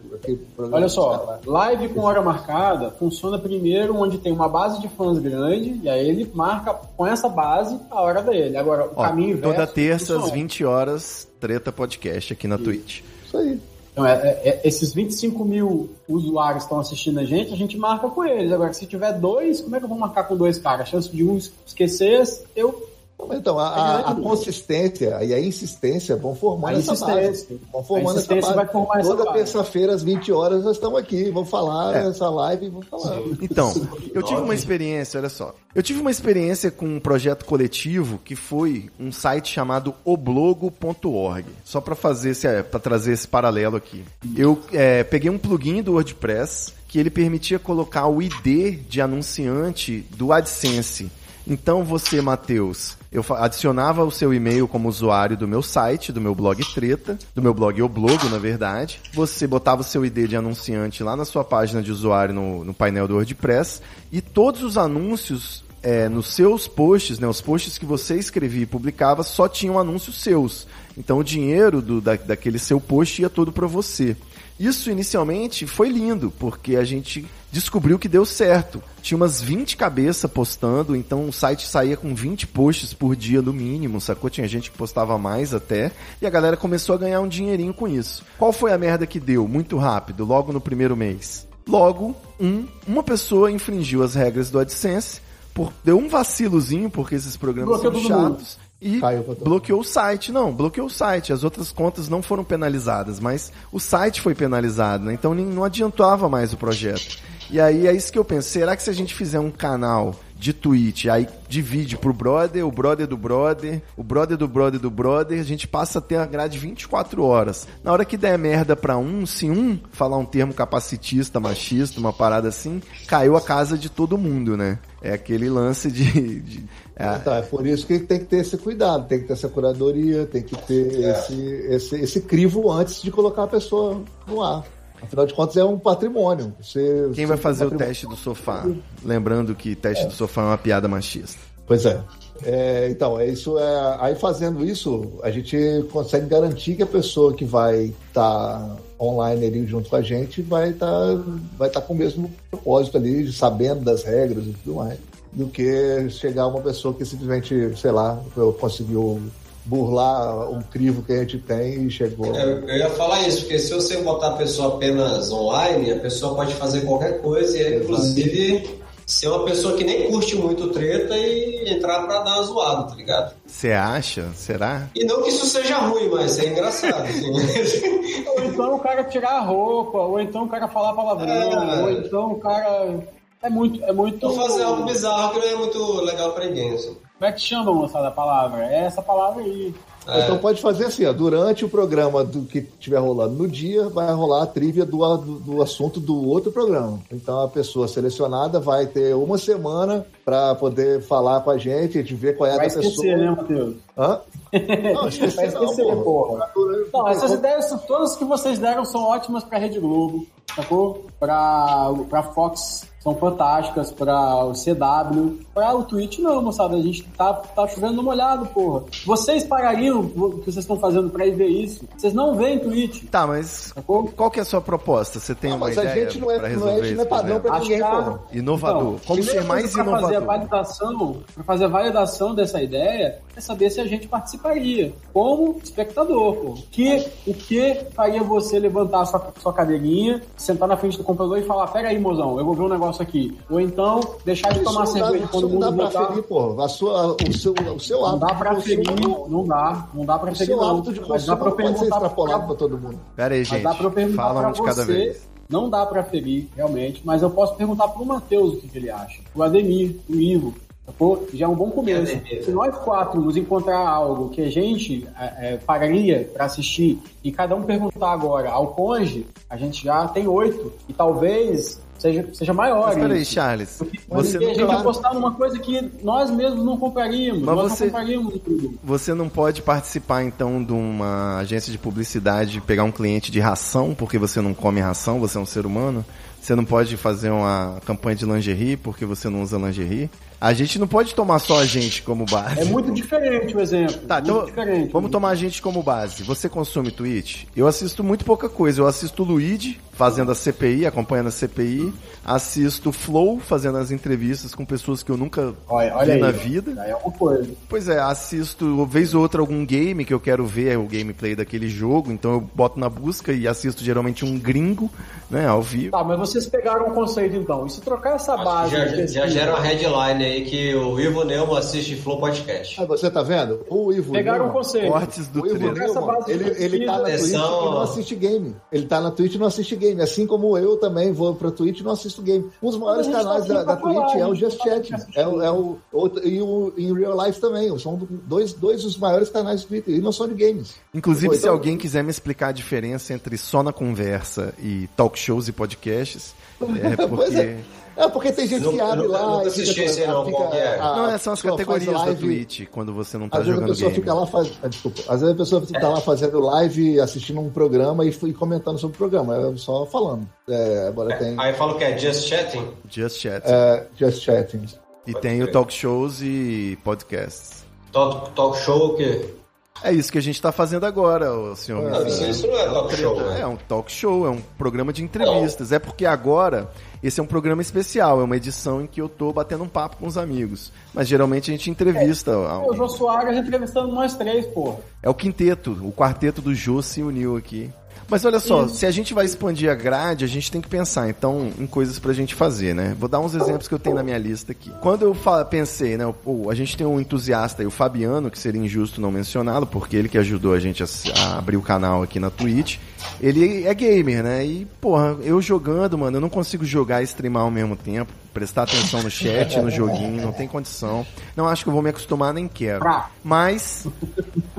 Olha só, live com hora marcada funciona primeiro onde tem uma base de fãs grande, e aí ele marca com essa base a hora dele. Agora, o Ó, caminho Toda terça às 20 horas, Treta Podcast aqui na Isso. Twitch. Isso aí. Então, é, é, é esses 25 mil usuários que estão assistindo a gente, a gente marca com eles. Agora, se tiver dois, como é que eu vou marcar com dois caras? A chance de um esquecer, eu então, a, a, a, consistência e a insistência vão formando a essa base. Vão formando essa base. Vai formar Toda terça-feira, às 20 horas, nós estamos aqui. Vamos falar é. nessa live e vamos falar. Então, eu tive uma experiência, olha só. Eu tive uma experiência com um projeto coletivo que foi um site chamado oblogo.org. Só para fazer esse, é, para trazer esse paralelo aqui. Eu é, peguei um plugin do WordPress que ele permitia colocar o ID de anunciante do AdSense. Então você, Matheus, eu adicionava o seu e-mail como usuário do meu site, do meu blog Treta, do meu blog Oblogo, na verdade. Você botava o seu ID de anunciante lá na sua página de usuário no, no painel do WordPress e todos os anúncios é, nos seus posts, né, os posts que você escrevia e publicava, só tinham anúncios seus. Então o dinheiro do, da, daquele seu post ia todo para você. Isso inicialmente foi lindo, porque a gente descobriu que deu certo. Tinha umas 20 cabeças postando, então o site saía com 20 posts por dia no mínimo, sacou? Tinha gente que postava mais até, e a galera começou a ganhar um dinheirinho com isso. Qual foi a merda que deu? Muito rápido, logo no primeiro mês. Logo, um, uma pessoa infringiu as regras do AdSense, por, deu um vacilozinho, porque esses programas são chatos e bloqueou o site. Não, bloqueou o site. As outras contas não foram penalizadas, mas o site foi penalizado, né? Então não adiantava mais o projeto. E aí é isso que eu penso. Será que se a gente fizer um canal de Twitch, aí divide pro brother, o brother do brother, o brother do brother do brother, a gente passa a ter a grade 24 horas. Na hora que der merda pra um, se um falar um termo capacitista, machista, uma parada assim, caiu a casa de todo mundo, né? É aquele lance de. de. Então, é por isso que tem que ter esse cuidado, tem que ter essa curadoria, tem que ter é. esse, esse, esse crivo antes de colocar a pessoa no ar. Afinal de contas, é um patrimônio. Você, Quem vai fazer o teste do sofá? Lembrando que teste é. do sofá é uma piada machista. Pois é. é. então, é isso. É, aí fazendo isso, a gente consegue garantir que a pessoa que vai estar tá online ali junto com a gente vai estar tá, vai tá com o mesmo propósito ali, sabendo das regras e tudo mais, do que chegar uma pessoa que simplesmente, sei lá, conseguiu burlar um crivo que a gente tem e chegou. É, eu ia falar isso, porque se você botar a pessoa apenas online, a pessoa pode fazer qualquer coisa e, inclusive, ser uma pessoa que nem curte muito treta e entrar pra dar uma zoada, tá ligado? Você acha? Será? E não que isso seja ruim, mas é engraçado. Assim. ou então o cara tirar a roupa, ou então o cara falar palavrão, é... ou então o cara. É muito. É muito... Ou fazer algo bizarro que não é muito legal pra ninguém, assim. Como é que chama, moçada, a palavra? É essa palavra aí. É. Então pode fazer assim, ó, durante o programa do que estiver rolando no dia, vai rolar a trivia do, do, do, assunto do outro programa. Então a pessoa selecionada vai ter uma semana para poder falar com a gente, a gente ver qual é vai a esquecer, pessoa. né, Matheus? Hã? Não, esquecer, vai esquecer, não, porra. Não, essas ideias, todas que vocês deram são ótimas para Rede Globo, sacou? Para Fox são fantásticas para o CW. Para o Twitch, não, moçada. A gente tá, tá chovendo no molhado, porra. Vocês pagariam o que vocês estão fazendo para ir ver isso? Vocês não veem Twitch. Tá, mas qual que é a sua proposta? Você tem não, uma ideia? Mas a gente não é, não é, não é padrão para ninguém, porra. Inovador. Então, Como ser mais pra inovador? Fazer a validação, para fazer a validação dessa ideia, é saber se a gente participaria como espectador, pô. Que, o que faria você levantar a sua, sua cadeirinha, sentar na frente do computador e falar: pera aí, mozão, eu vou ver um negócio aqui. Ou então deixar de tomar cerveja quando o mundo não dá pra ferir, pô. A sua, o seu, o seu hábito. Não dá pra ferir, não dá. Não dá pra ferir, não. hábito de consumo dá pra pode ser extrapolado pra todo mundo. Pera aí, gente. Dá pra perguntar Fala pra um de cada você. vez. Não dá pra ferir, realmente, mas eu posso perguntar pro Matheus o que, que ele acha. O Ademir, o Ivo, Sacou? Já é um bom começo. Se nós quatro nos encontrar algo que a gente é, é, pagaria para assistir e cada um perguntar agora ao conge, a gente já tem oito. E talvez seja, seja maior. Mas peraí, Charles. Você não a gente vai apostar numa coisa que nós mesmos não compraríamos. Mas nós você, não compraríamos tudo. Você não pode participar, então, de uma agência de publicidade, pegar um cliente de ração, porque você não come ração, você é um ser humano? Você não pode fazer uma campanha de lingerie porque você não usa lingerie? A gente não pode tomar só a gente como base. É muito diferente o exemplo. Tá, então diferente, vamos tomar a gente como base. Você consome Twitch? Eu assisto muito pouca coisa. Eu assisto o Luigi fazendo a CPI, acompanhando a CPI. Assisto Flow fazendo as entrevistas com pessoas que eu nunca olha, olha vi aí, na vida. É uma coisa. Pois é, assisto vez ou outra algum game que eu quero ver o gameplay daquele jogo. Então eu boto na busca e assisto geralmente um gringo, né, ao vivo. Tá, mas vocês pegaram o um conceito então. E se trocar essa base. Já, já gera uma headline aí que o Ivo Neumann assiste Flow Podcast. Ah, você tá vendo? O Ivo Pegaram Neumann, um conceito. Cortes do o Ivo Neumann, ele, ele tá na Twitch e não assiste game. Ele tá na Twitch e não assiste game. Assim como eu também vou pra Twitch e não assisto game. Um dos maiores canais tá da, da Twitch é o Just Chat. É, é o, e o em Real Life também. São dois, dois dos maiores canais do Twitter. E não são de games. Inclusive, então, se alguém quiser me explicar a diferença entre só na conversa e talk shows e podcasts, é porque... é. É porque tem gente que abre lá e fica, esse não, fica, é? a, não, são as categorias da Twitch, quando você não tá jogando vezes a pessoa game. Fica lá faz... Ah, desculpa. Às vezes a pessoa fica é. lá fazendo live, assistindo um programa e, e comentando sobre o programa, é só falando. É, agora é. tem... Aí fala que é Just Chatting? Just Chatting. É, Just Chatting. E Pode tem o talk shows e podcasts. Talk, talk show o quê? É isso que a gente está fazendo agora, senhor. Não, isso não é talk show. Né? É um talk show, é um programa de entrevistas. Não. É porque agora esse é um programa especial, é uma edição em que eu tô batendo um papo com os amigos. Mas geralmente a gente entrevista. É, o Jô Soares entrevistando nós três, porra. É o quinteto, o quarteto do Jô se uniu aqui. Mas olha só, se a gente vai expandir a grade, a gente tem que pensar, então, em coisas pra gente fazer, né? Vou dar uns exemplos que eu tenho na minha lista aqui. Quando eu pensei, né, pô, a gente tem um entusiasta aí, o Fabiano, que seria injusto não mencioná-lo, porque ele que ajudou a gente a, a, abrir o canal aqui na Twitch. Ele é gamer, né? E, porra, eu jogando, mano, eu não consigo jogar e streamar ao mesmo tempo prestar atenção no chat, no joguinho, não tem condição. Não acho que eu vou me acostumar, nem quero. Mas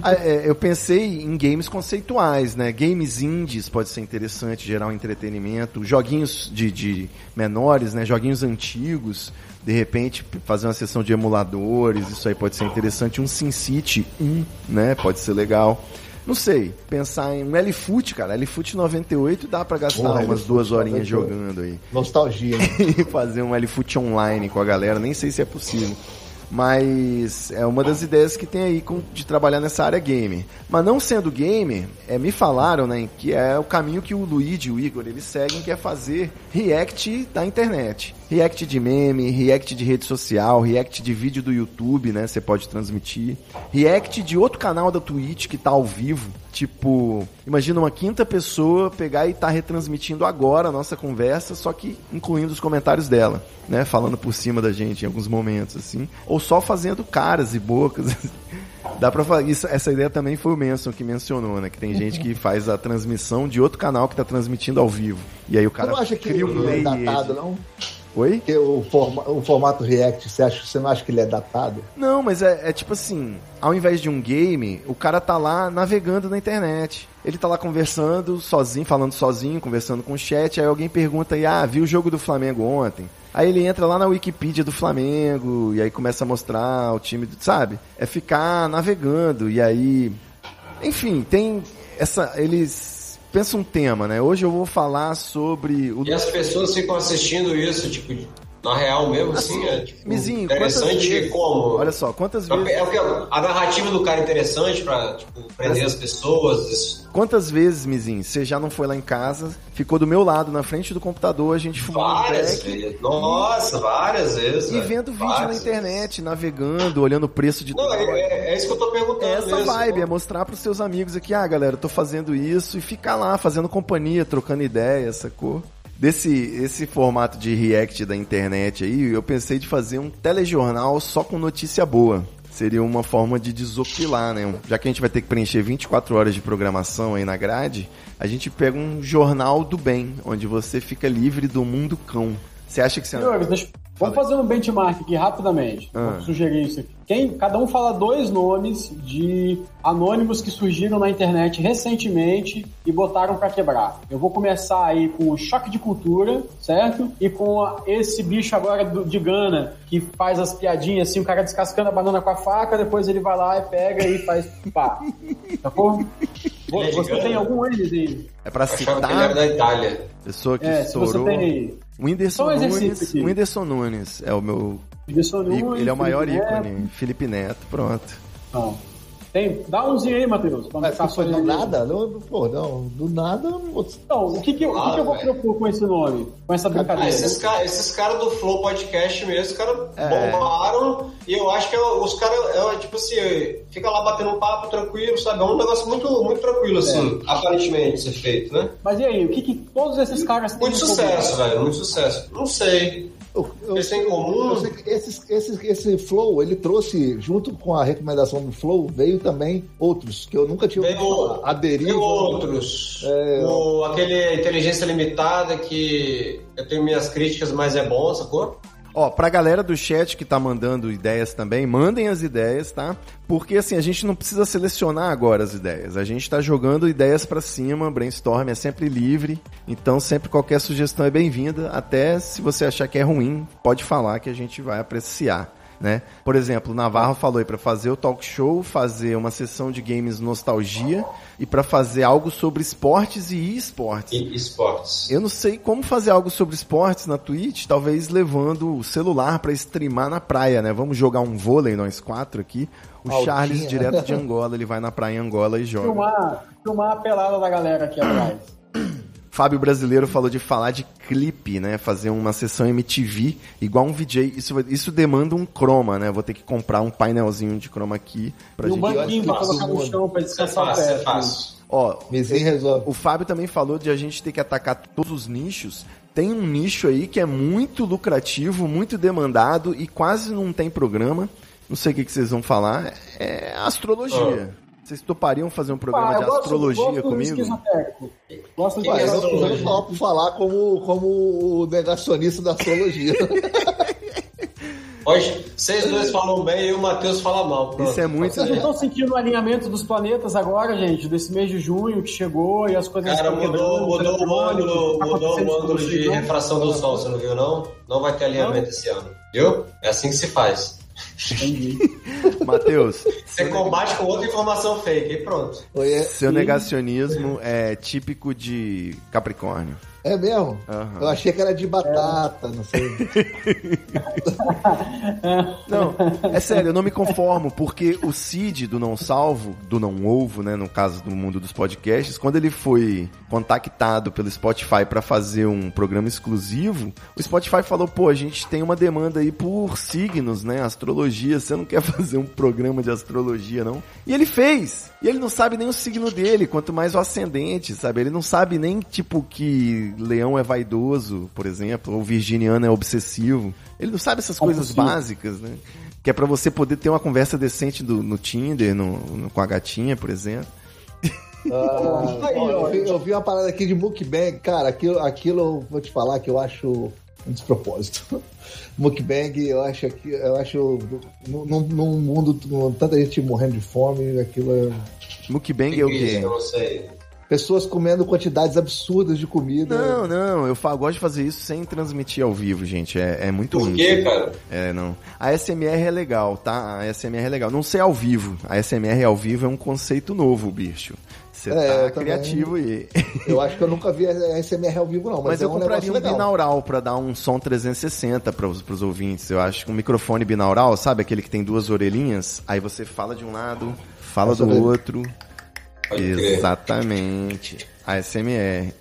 é, eu pensei em games conceituais, né? Games indies pode ser interessante, gerar um entretenimento. Joguinhos de, de menores, né? Joguinhos antigos. De repente, fazer uma sessão de emuladores, isso aí pode ser interessante. Um SimCity 1, né? Pode ser legal. Não sei, pensar em um L-Foot, cara. L-Foot 98 dá para gastar Porra, umas duas horinhas jogando aí. Nostalgia. e fazer um L-Foot online com a galera, nem sei se é possível. Mas é uma das ideias que tem aí com, de trabalhar nessa área gamer. Mas não sendo gamer, é, me falaram, né, que é o caminho que o Luigi e o Igor eles seguem, que é fazer react da internet. React de meme, react de rede social, react de vídeo do YouTube, né? Você pode transmitir. React de outro canal da Twitch que tá ao vivo. Tipo, imagina uma quinta pessoa pegar e tá retransmitindo agora a nossa conversa, só que incluindo os comentários dela, né? Falando por cima da gente em alguns momentos, assim. Ou só fazendo caras e bocas. Dá pra falar, isso, essa ideia também foi o Manson que mencionou, né? Que tem gente que faz a transmissão de outro canal que tá transmitindo ao vivo. E aí o cara Você não acha que cria um é datado, não? Oi? O, forma, o formato React, você, acha, você não acha que ele é datado? Não, mas é, é, tipo assim, ao invés de um game, o cara tá lá navegando na internet. Ele tá lá conversando sozinho, falando sozinho, conversando com o chat, aí alguém pergunta aí, ah, viu o jogo do Flamengo ontem? Aí ele entra lá na Wikipedia do Flamengo, e aí começa a mostrar o time, sabe? É ficar navegando, e aí... Enfim, tem essa... Eles pensa um tema, né? Hoje eu vou falar sobre o. E as pessoas ficam assistindo isso, tipo, na real mesmo, assim, é tipo, Mizinho, interessante vezes, como. Olha só, quantas é vezes. É porque a narrativa do cara é interessante pra tipo, prender as pessoas. Isso. Quantas vezes, Mizinho, você já não foi lá em casa, ficou do meu lado, na frente do computador, a gente fumou Várias vezes. Nossa, várias vezes. E vendo vídeo várias na internet, vezes. navegando, olhando o preço de Não, é, é, é, isso que eu tô perguntando. É essa mesmo. vibe, é mostrar pros seus amigos aqui, ah, galera, eu tô fazendo isso, e ficar lá, fazendo companhia, trocando ideia, sacou? Desse esse formato de react da internet aí, eu pensei de fazer um telejornal só com notícia boa. Seria uma forma de desopilar, né? Já que a gente vai ter que preencher 24 horas de programação aí na grade, a gente pega um jornal do bem, onde você fica livre do mundo cão. Você acha que você... Senhores, deixa... Vamos fazer um benchmark aqui rapidamente. Ah. Vou sugerir isso aqui. Quem, cada um fala dois nomes de anônimos que surgiram na internet recentemente e botaram para quebrar. Eu vou começar aí com o Choque de Cultura, certo? E com a, esse bicho agora do, de Gana, que faz as piadinhas assim, o cara descascando a banana com a faca, depois ele vai lá e pega e faz pá. Tá bom? Você tem algum aí? É pra citar. Que ele era da Itália. Pessoa que é, estourou. Você tem Whindersson Nunes. Whindersson Nunes é o meu. Whindersson Nunes. Ele é o maior Felipe ícone. Neto. Felipe Neto, pronto. Tem, dá umzinho aí, Matheus. Mas foi do nada? Não, pô, não, do nada. Não, não o que, que, o que, que eu vou propor com esse nome? Com essa brincadeira? Ah, esses caras esses cara do Flow Podcast mesmo, os caras é. bombaram. E eu acho que é, os caras, é, tipo assim, fica lá batendo um papo tranquilo, sabe? É um negócio muito, muito tranquilo, assim, é. aparentemente ser feito, né? Mas e aí, o que, que todos esses caras têm? Muito sucesso, velho, muito sucesso. Não sei. Eu, eu, Eles têm em comum? Eu sei que esse, esse, esse Flow, ele trouxe, junto com a recomendação do Flow, veio também outros, que eu nunca tinha ouvido falar. A Deriva. Veio outros. É... O, aquele Inteligência Limitada, que eu tenho minhas críticas, mas é bom, sacou? Ó, pra galera do chat que tá mandando ideias também, mandem as ideias, tá? Porque assim, a gente não precisa selecionar agora as ideias. A gente tá jogando ideias para cima, brainstorm é sempre livre. Então, sempre qualquer sugestão é bem-vinda. Até se você achar que é ruim, pode falar que a gente vai apreciar né? Por exemplo, o Navarro falou aí para fazer o talk show, fazer uma sessão de games nostalgia e para fazer algo sobre esportes e esportes. E esportes. Eu não sei como fazer algo sobre esportes na Twitch, talvez levando o celular para streamar na praia, né? Vamos jogar um vôlei nós quatro aqui. O Altinha. Charles, direto de Angola, ele vai na praia em Angola e joga. Filmar, filmar a pelada da galera aqui atrás. Fábio Brasileiro falou de falar de clipe, né? Fazer uma sessão MTV igual um VJ. Isso, isso demanda um chroma, né? Vou ter que comprar um painelzinho de chroma aqui pra e gente... um banquinho pra colocar no chão pra descansar é fácil, é fácil. Ó, o Fábio também falou de a gente ter que atacar todos os nichos. Tem um nicho aí que é muito lucrativo, muito demandado e quase não tem programa. Não sei o que, que vocês vão falar. É astrologia. Vocês topariam fazer um programa ah, de gosto, astrologia gosto comigo? Gosto de eu topo falar como, como o negacionista da astrologia. Hoje, vocês dois falam bem e o Matheus fala mal. Pronto. Isso é muito. Vocês não estão sentindo o alinhamento dos planetas agora, gente? Desse mês de junho que chegou e as coisas. Cara, mudou, mudou o ângulo, tá mudou o ângulo de refração do Sol, você não viu, não? Não vai ter alinhamento não? esse ano. Viu? É assim que se faz. Matheus. Você combate com outra informação fake e pronto. Seu negacionismo é típico de Capricórnio. É mesmo? Uhum. Eu achei que era de batata, é. não sei. não, é sério, eu não me conformo, porque o Cid do Não Salvo, do Não Ovo, né, no caso do mundo dos podcasts, quando ele foi contactado pelo Spotify para fazer um programa exclusivo, o Spotify falou, pô, a gente tem uma demanda aí por signos, né, astrologia, você não quer fazer um programa de astrologia, não? E ele fez! E ele não sabe nem o signo dele, quanto mais o ascendente, sabe? Ele não sabe nem, tipo, que leão é vaidoso, por exemplo, ou virginiano é obsessivo. Ele não sabe essas coisas básicas, né? Que é para você poder ter uma conversa decente do, no Tinder, no, no, com a gatinha, por exemplo. Ah, eu, vi, eu, vi, uma parada aqui de mukbang, cara, aquilo, aquilo vou te falar que eu acho um despropósito. mukbang, eu acho que eu acho num, num mundo com tanta gente morrendo de fome, aquilo é Mukbang é o quê? Eu não sei pessoas comendo quantidades absurdas de comida. Não, não, eu gosto de fazer isso sem transmitir ao vivo, gente. É, é muito Por quê, cara? É, não. A SMR é legal, tá? A SMR é legal. Não sei ao vivo. A SMR ao vivo é um conceito novo, bicho. Você é, tá criativo aí. Eu acho que eu nunca vi a SMR ao vivo, não. Mas, mas é eu um compraria um binaural para dar um som 360 para os ouvintes. Eu acho que um microfone binaural, sabe? Aquele que tem duas orelhinhas. Aí você fala de um lado, fala Nossa, do outro. Exatamente. ASMR.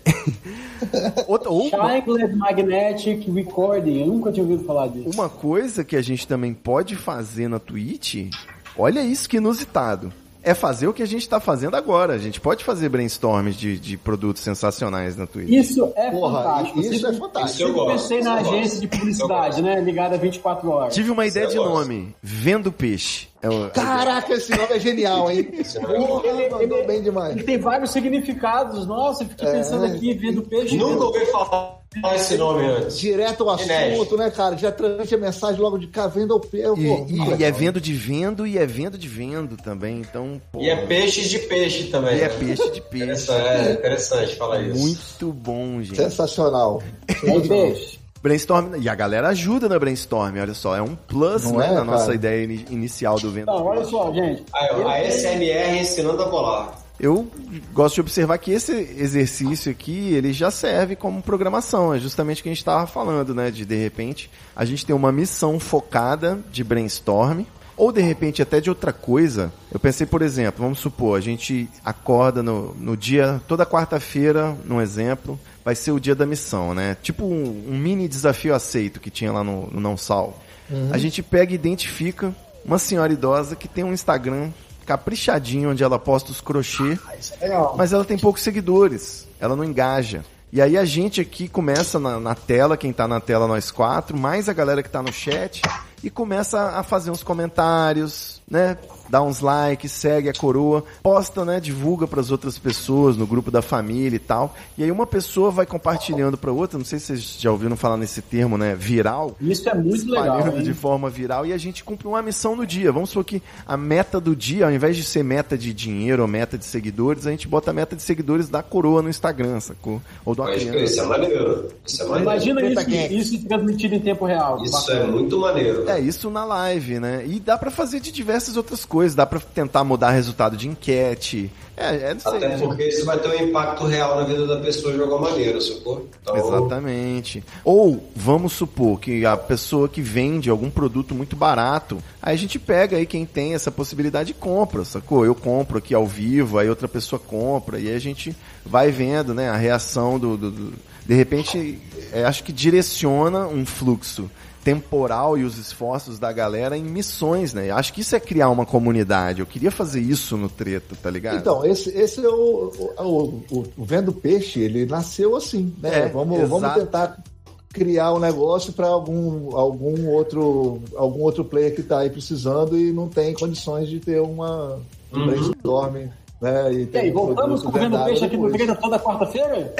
Outra, uma... Magnetic Recording. Eu nunca tinha ouvido falar disso. Uma coisa que a gente também pode fazer na Twitch, olha isso que inusitado é fazer o que a gente está fazendo agora. A gente pode fazer brainstorms de, de produtos sensacionais na Twitch. Isso é Porra, fantástico. Isso é fantástico. Eu, eu pensei na agência de publicidade, né? Ligada 24 horas. Tive uma ideia de nome. Vendo Peixe. É Caraca, esse nome é genial, hein? Porra, ele, ele, bem demais. Ele tem vários significados. Nossa, eu fiquei é. pensando aqui, vendo peixe. Nunca ouvi falar Fala esse nome antes. Direto ao assunto, né, cara? Já transmite a mensagem logo de cá, venda ao pé. E, e- e é vendo de vendo e é vendo de vendo também. Então, E é peixes de peixe também. e é né? peixe de peixe. Interessante, é interessante falar isso. Muito bom, gente. Sensacional. Aí, beijo. Brainstorm. E a galera ajuda na brainstorm, olha só. É um plus, Não né, é, na nossa cara? ideia ini- inicial do vento. Então, olha só, gente. A tenho- SMR ensinando a bolar. Eu gosto de observar que esse exercício aqui, ele já serve como programação. É justamente o que a gente estava falando, né? De, de repente, a gente tem uma missão focada de brainstorm. Ou, de repente, até de outra coisa. Eu pensei, por exemplo, vamos supor, a gente acorda no, no dia, toda quarta-feira, num exemplo, vai ser o dia da missão, né? Tipo um, um mini desafio aceito que tinha lá no, no Não Sal. A gente pega e identifica uma senhora idosa que tem um Instagram caprichadinho, onde ela posta os crochê, Isso é mas ela tem poucos seguidores, ela não engaja. E aí a gente aqui começa na, na tela, quem tá na tela nós quatro, mais a galera que tá no chat, e começa a fazer uns comentários, né? Dá uns likes, segue a coroa, posta, né? Divulga pras outras pessoas no grupo da família e tal. E aí uma pessoa vai compartilhando pra outra, não sei se vocês já ouviram falar nesse termo, né? Viral Isso é muito legal. hein? de forma viral e a gente cumpre uma missão no dia. Vamos supor que a meta do dia, ao invés de ser meta de dinheiro ou meta de seguidores, a gente bota a meta de seguidores da coroa no Instagram, sacou? Ou Pode crer, Isso é criança. maneiro. Isso é maneiro. Imagina isso, isso transmitido em tempo real. Isso Bacana. é muito maneiro. É, isso na live, né? E dá pra fazer de diversas outras coisas. Dá pra tentar mudar resultado de enquete. É, é não sei. Até porque isso vai ter um impacto real na vida da pessoa de alguma maneira, sacou? Então, Exatamente. Ou vamos supor que a pessoa que vende algum produto muito barato, aí a gente pega aí quem tem essa possibilidade e compra, sacou? Eu compro aqui ao vivo, aí outra pessoa compra, e aí a gente vai vendo, né, a reação do. do- do- de repente, é, acho que direciona um fluxo temporal e os esforços da galera em missões, né? Acho que isso é criar uma comunidade. Eu queria fazer isso no treta, tá ligado? Então, esse, esse é o, o, o, o- o Vendo Peixe, ele nasceu assim, né? É, vamos, exato. vamos tentar criar um negócio para algum, algum, outro, algum outro player que está aí precisando e não tem condições de ter uma um brainstorm. Né? E, E aí, voltamos comendo peixe aqui no. Greta toda quarta-feira?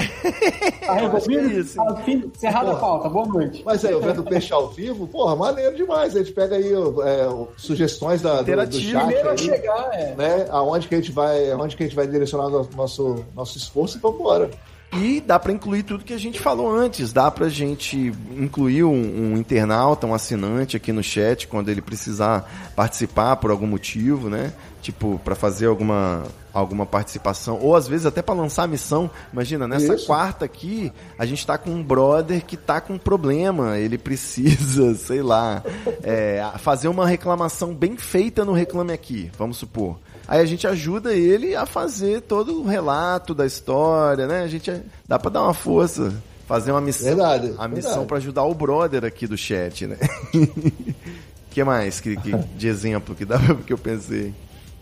Tá resolvido? é isso. Tá, fim, encerrada a pauta. Boa noite. Mas aí, o Vendo Peixe ao vivo, porra, maneiro demais. A gente pega aí é, sugestões da, do, do chat Primeiro a aí, chegar, é. né? Aonde que a gente vai, aonde que a gente vai direcionar o nosso, nosso esforço e vambora. E dá pra incluir tudo que a gente falou antes. Dá pra gente incluir um, um internauta, um assinante aqui no chat quando ele precisar participar por algum motivo, né? Tipo, pra fazer alguma, alguma participação. Ou às vezes até pra lançar a missão. Imagina, nessa Isso. quarta aqui, a gente tá com um brother que tá com um problema. Ele precisa, sei lá, é, fazer uma reclamação bem feita no Reclame Aqui, vamos supor. Aí a gente ajuda ele a fazer todo o relato da história, né? A gente dá pra dar uma força, fazer uma missão, Verdade, a missão pra ajudar o brother aqui do chat, né? que mais que, que- de exemplo que dá que eu pensei?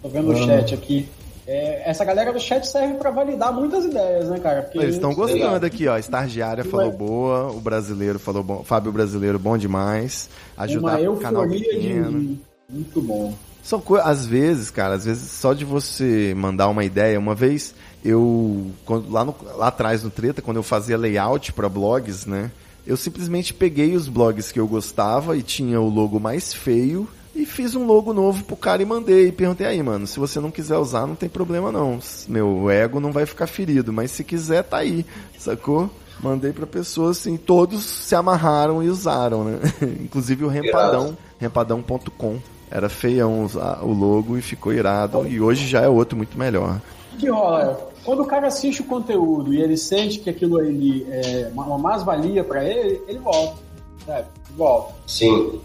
Tô vendo o chat aqui. É, essa galera do chat serve pra validar muitas ideias, né, cara? Porque Eles estão gostando aqui, ó. Estagiária falou boa, o brasileiro falou bom, Fábio Brasileiro bom demais, ajudar o canal euforia de... pequeno. Muito bom. São às vezes, cara, às vezes só de você mandar uma ideia. Uma vez eu, quando- lá, no- lá atrás no Treta, quando eu fazia layout para blogs, né? Eu simplesmente peguei os blogs que eu gostava e tinha o logo mais feio e fiz um logo novo pro cara e mandei. E perguntei aí, mano, se você não quiser usar, não tem problema não. Meu ego não vai ficar ferido, mas se quiser, tá aí, sacou? Mandei pra pessoas assim, todos se amarraram e usaram, né? Inclusive o Rempadão, rempadão.com. Era feião o logo e ficou irado. E hoje já é outro muito melhor. O que rola? Quando o cara assiste o conteúdo e ele sente que aquilo ali é uma, uma mais-valia pra ele, ele volta. Sabe? Volta. Sim.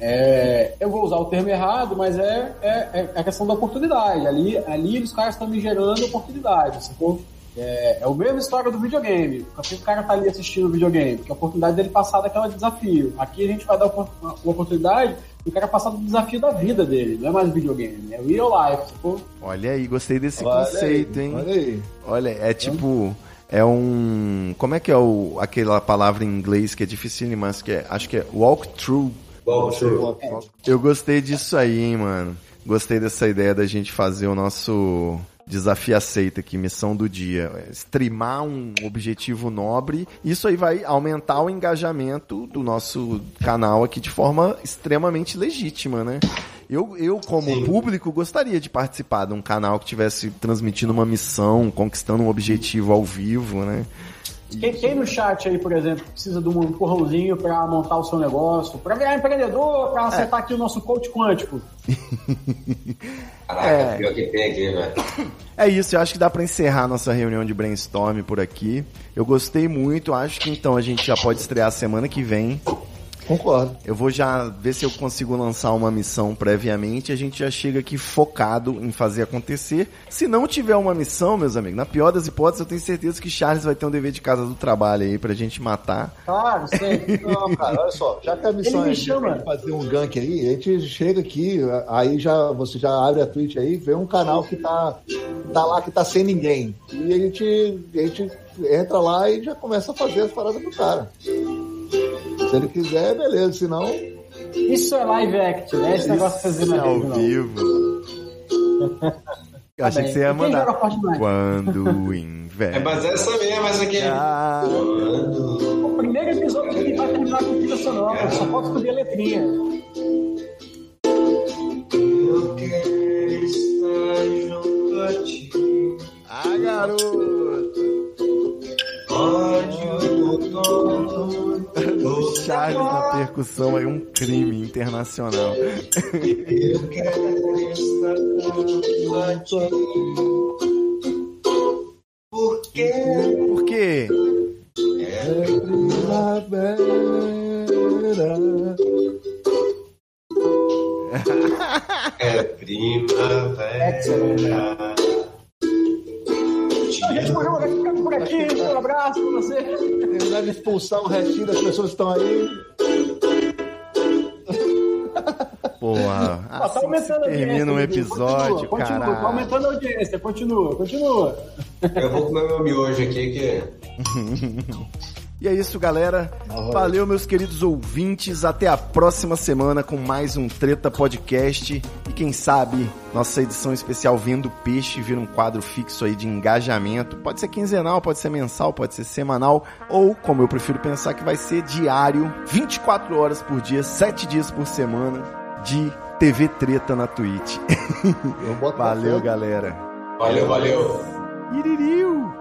É, eu vou usar o termo errado, mas é, é, é a questão da oportunidade. Ali, ali os caras estão me gerando oportunidade, sacou? É, é a mesma história do videogame. Que o cara tá ali assistindo o videogame? Porque a oportunidade dele passar daquela desafio. Aqui a gente vai dar uma uma oportunidade do cara passar do desafio da vida dele. Não é mais videogame, é real life, sacou? Olha aí, gostei desse Olha conceito, aí, hein? Olha aí. Olha, é tipo. É um. Como é que é o, aquela palavra em inglês que é difícil, mas que é. Acho que é walkthrough. Bom. Eu gostei disso aí, hein, mano. Gostei dessa ideia da gente fazer o nosso Desafio aceito aqui, missão do dia. Streamar um objetivo nobre. Isso aí vai aumentar o engajamento do nosso canal aqui de forma extremamente legítima, né? Eu, eu como Sim. público, gostaria de participar de um canal que tivesse transmitindo uma missão, conquistando um objetivo ao vivo, né? Quem, quem, no chat aí, por exemplo, precisa de um empurrãozinho para montar o seu negócio, para virar empreendedor, para acertar é. aqui o nosso coach quântico? Caraca, é. pior que tem aqui, velho. É isso, eu acho que dá para encerrar nossa reunião de brainstorm por aqui. Eu gostei muito, acho que então a gente já pode estrear semana que vem. Concordo. Eu vou já ver se eu consigo lançar uma missão previamente. A gente já chega aqui focado em fazer acontecer. Se não tiver uma missão, meus amigos, na pior das hipóteses, eu tenho certeza que Charles vai ter um dever de casa do trabalho aí pra gente matar. Claro, sei. Não, cara, olha só, já que a missão é chama. fazer um gank aí, a gente chega aqui, aí já você já abre a Twitch aí, vê um canal que tá, tá lá que tá sem ninguém. E a gente, a gente entra lá e já começa a fazer as paradas do cara. Se ele quiser, beleza, senão. Isso é live act, né? Esse negócio de fazer é ao vivo. Eu achei que você ia mandar. Quando o inverno. É, mas essa mesmo, essa aqui. Ah. O primeiro episódio que vai terminar com trilha sonora, só pode escolher a letrinha. Eu quero estar junto a ti. Ah, garoto! O Charles na percussão é um crime internacional. Eu quero estar Por quê? Por quê? É primavera. É primavera. Aqui. Um abraço pra você. Ele deve expulsar um retinho das pessoas que estão aí. Porra, assim tá aumentando termina um episódio, continua, cara. Continua, tá aumentando a audiência, continua, continua. Eu vou comer meu miojo aqui que E é isso, galera. Valeu, meus queridos ouvintes. Até a próxima semana com mais um Treta Podcast. E quem sabe, nossa edição especial Vendo Peixe vira um quadro fixo aí de engajamento. Pode ser quinzenal, pode ser mensal, pode ser semanal. Ou, como eu prefiro pensar, que vai ser diário, 24 horas por dia, 7 dias por semana, de TV Treta na Twitch. Valeu, galera. Valeu, valeu. Iririu. Iririu.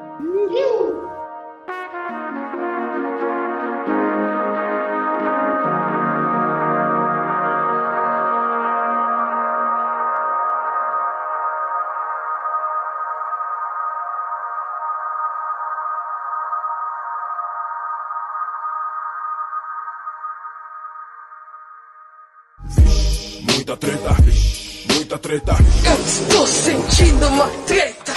Treta. Eu estou sentindo uma treta.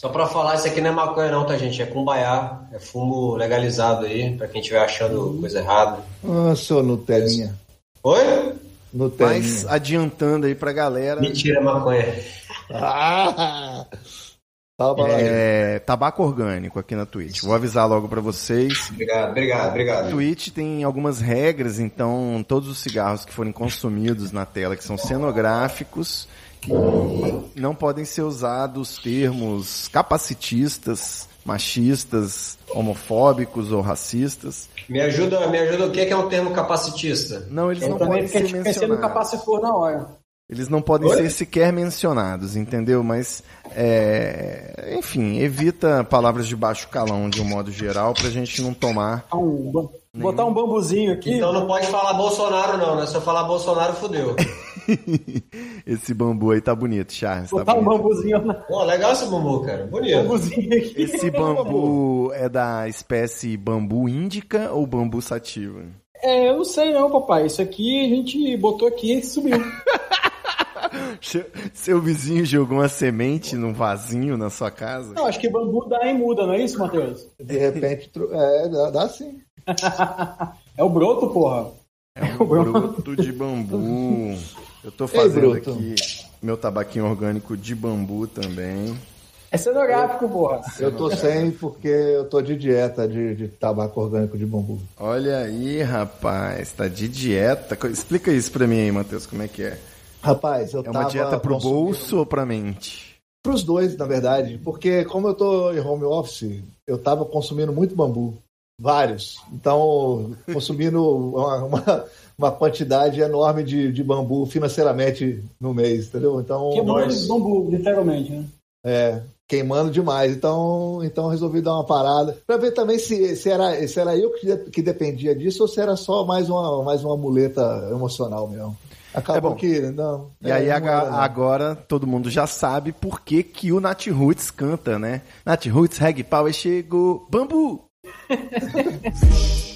Só pra falar, isso aqui não é maconha não, tá, gente? É cumbaiá. É fumo legalizado aí, pra quem estiver achando coisa errada. Ah, seu Nutelinha. Oi? Nutelinha. Mas adiantando aí pra galera. Mentira, maconha. Ah! É, tabaco orgânico aqui na Twitch. Vou avisar logo para vocês. Obrigado, obrigado, obrigado. A Twitch tem algumas regras, então todos os cigarros que forem consumidos na tela, que são cenográficos, não podem ser usados termos capacitistas, machistas, homofóbicos ou racistas. Me ajuda, me ajuda o que é um termo capacitista? Não, eles Eu não podem ser mencionados. no capacitor na hora. Eles não podem Oi? ser sequer mencionados, entendeu? Mas, é, enfim, evita palavras de baixo calão de um modo geral pra gente não tomar. Um, botar um bambuzinho aqui. Então não pode falar Bolsonaro, não, né? Se eu falar Bolsonaro, fudeu. esse bambu aí tá bonito, Charles. Tá botar tá um bambuzinho. Pô, legal esse bambu, cara. Bonito. Bambuzinho aqui. Esse bambu é da espécie bambu índica ou bambu sativa? É, eu não sei não, papai. Isso aqui a gente botou aqui e subiu. Seu vizinho jogou uma semente num vasinho na sua casa? Não, acho que bambu dá em muda, não é isso, Matheus? De repente, é, dá, dá sim. é o broto, porra. É, é o broto de bambu. Eu tô fazendo Ei, aqui meu tabaquinho orgânico de bambu também. É cenográfico, porra. Eu tô sem porque eu tô de dieta de, de tabaco orgânico de bambu. Olha aí, rapaz, tá de dieta. Explica isso pra mim aí, Matheus, como é que é? Rapaz, eu É uma dieta pro bolso ou pra mente? Pros dois, na verdade. Porque como eu tô em home office, eu tava consumindo muito bambu. Vários. Então, consumindo uma, uma, uma quantidade enorme de, de bambu financeiramente no mês, entendeu? Então. Queimando bambu, literalmente, né? É, queimando demais. Então, então resolvi dar uma parada para ver também se, se, era, se era eu que, que dependia disso ou se era só mais uma, mais uma muleta emocional mesmo. Acabou É bom. que não. E é, aí não aga- era, não. agora todo mundo já sabe por que, que o Nat Roots canta, né? Nat Roots, Reg Power chegou, bambu!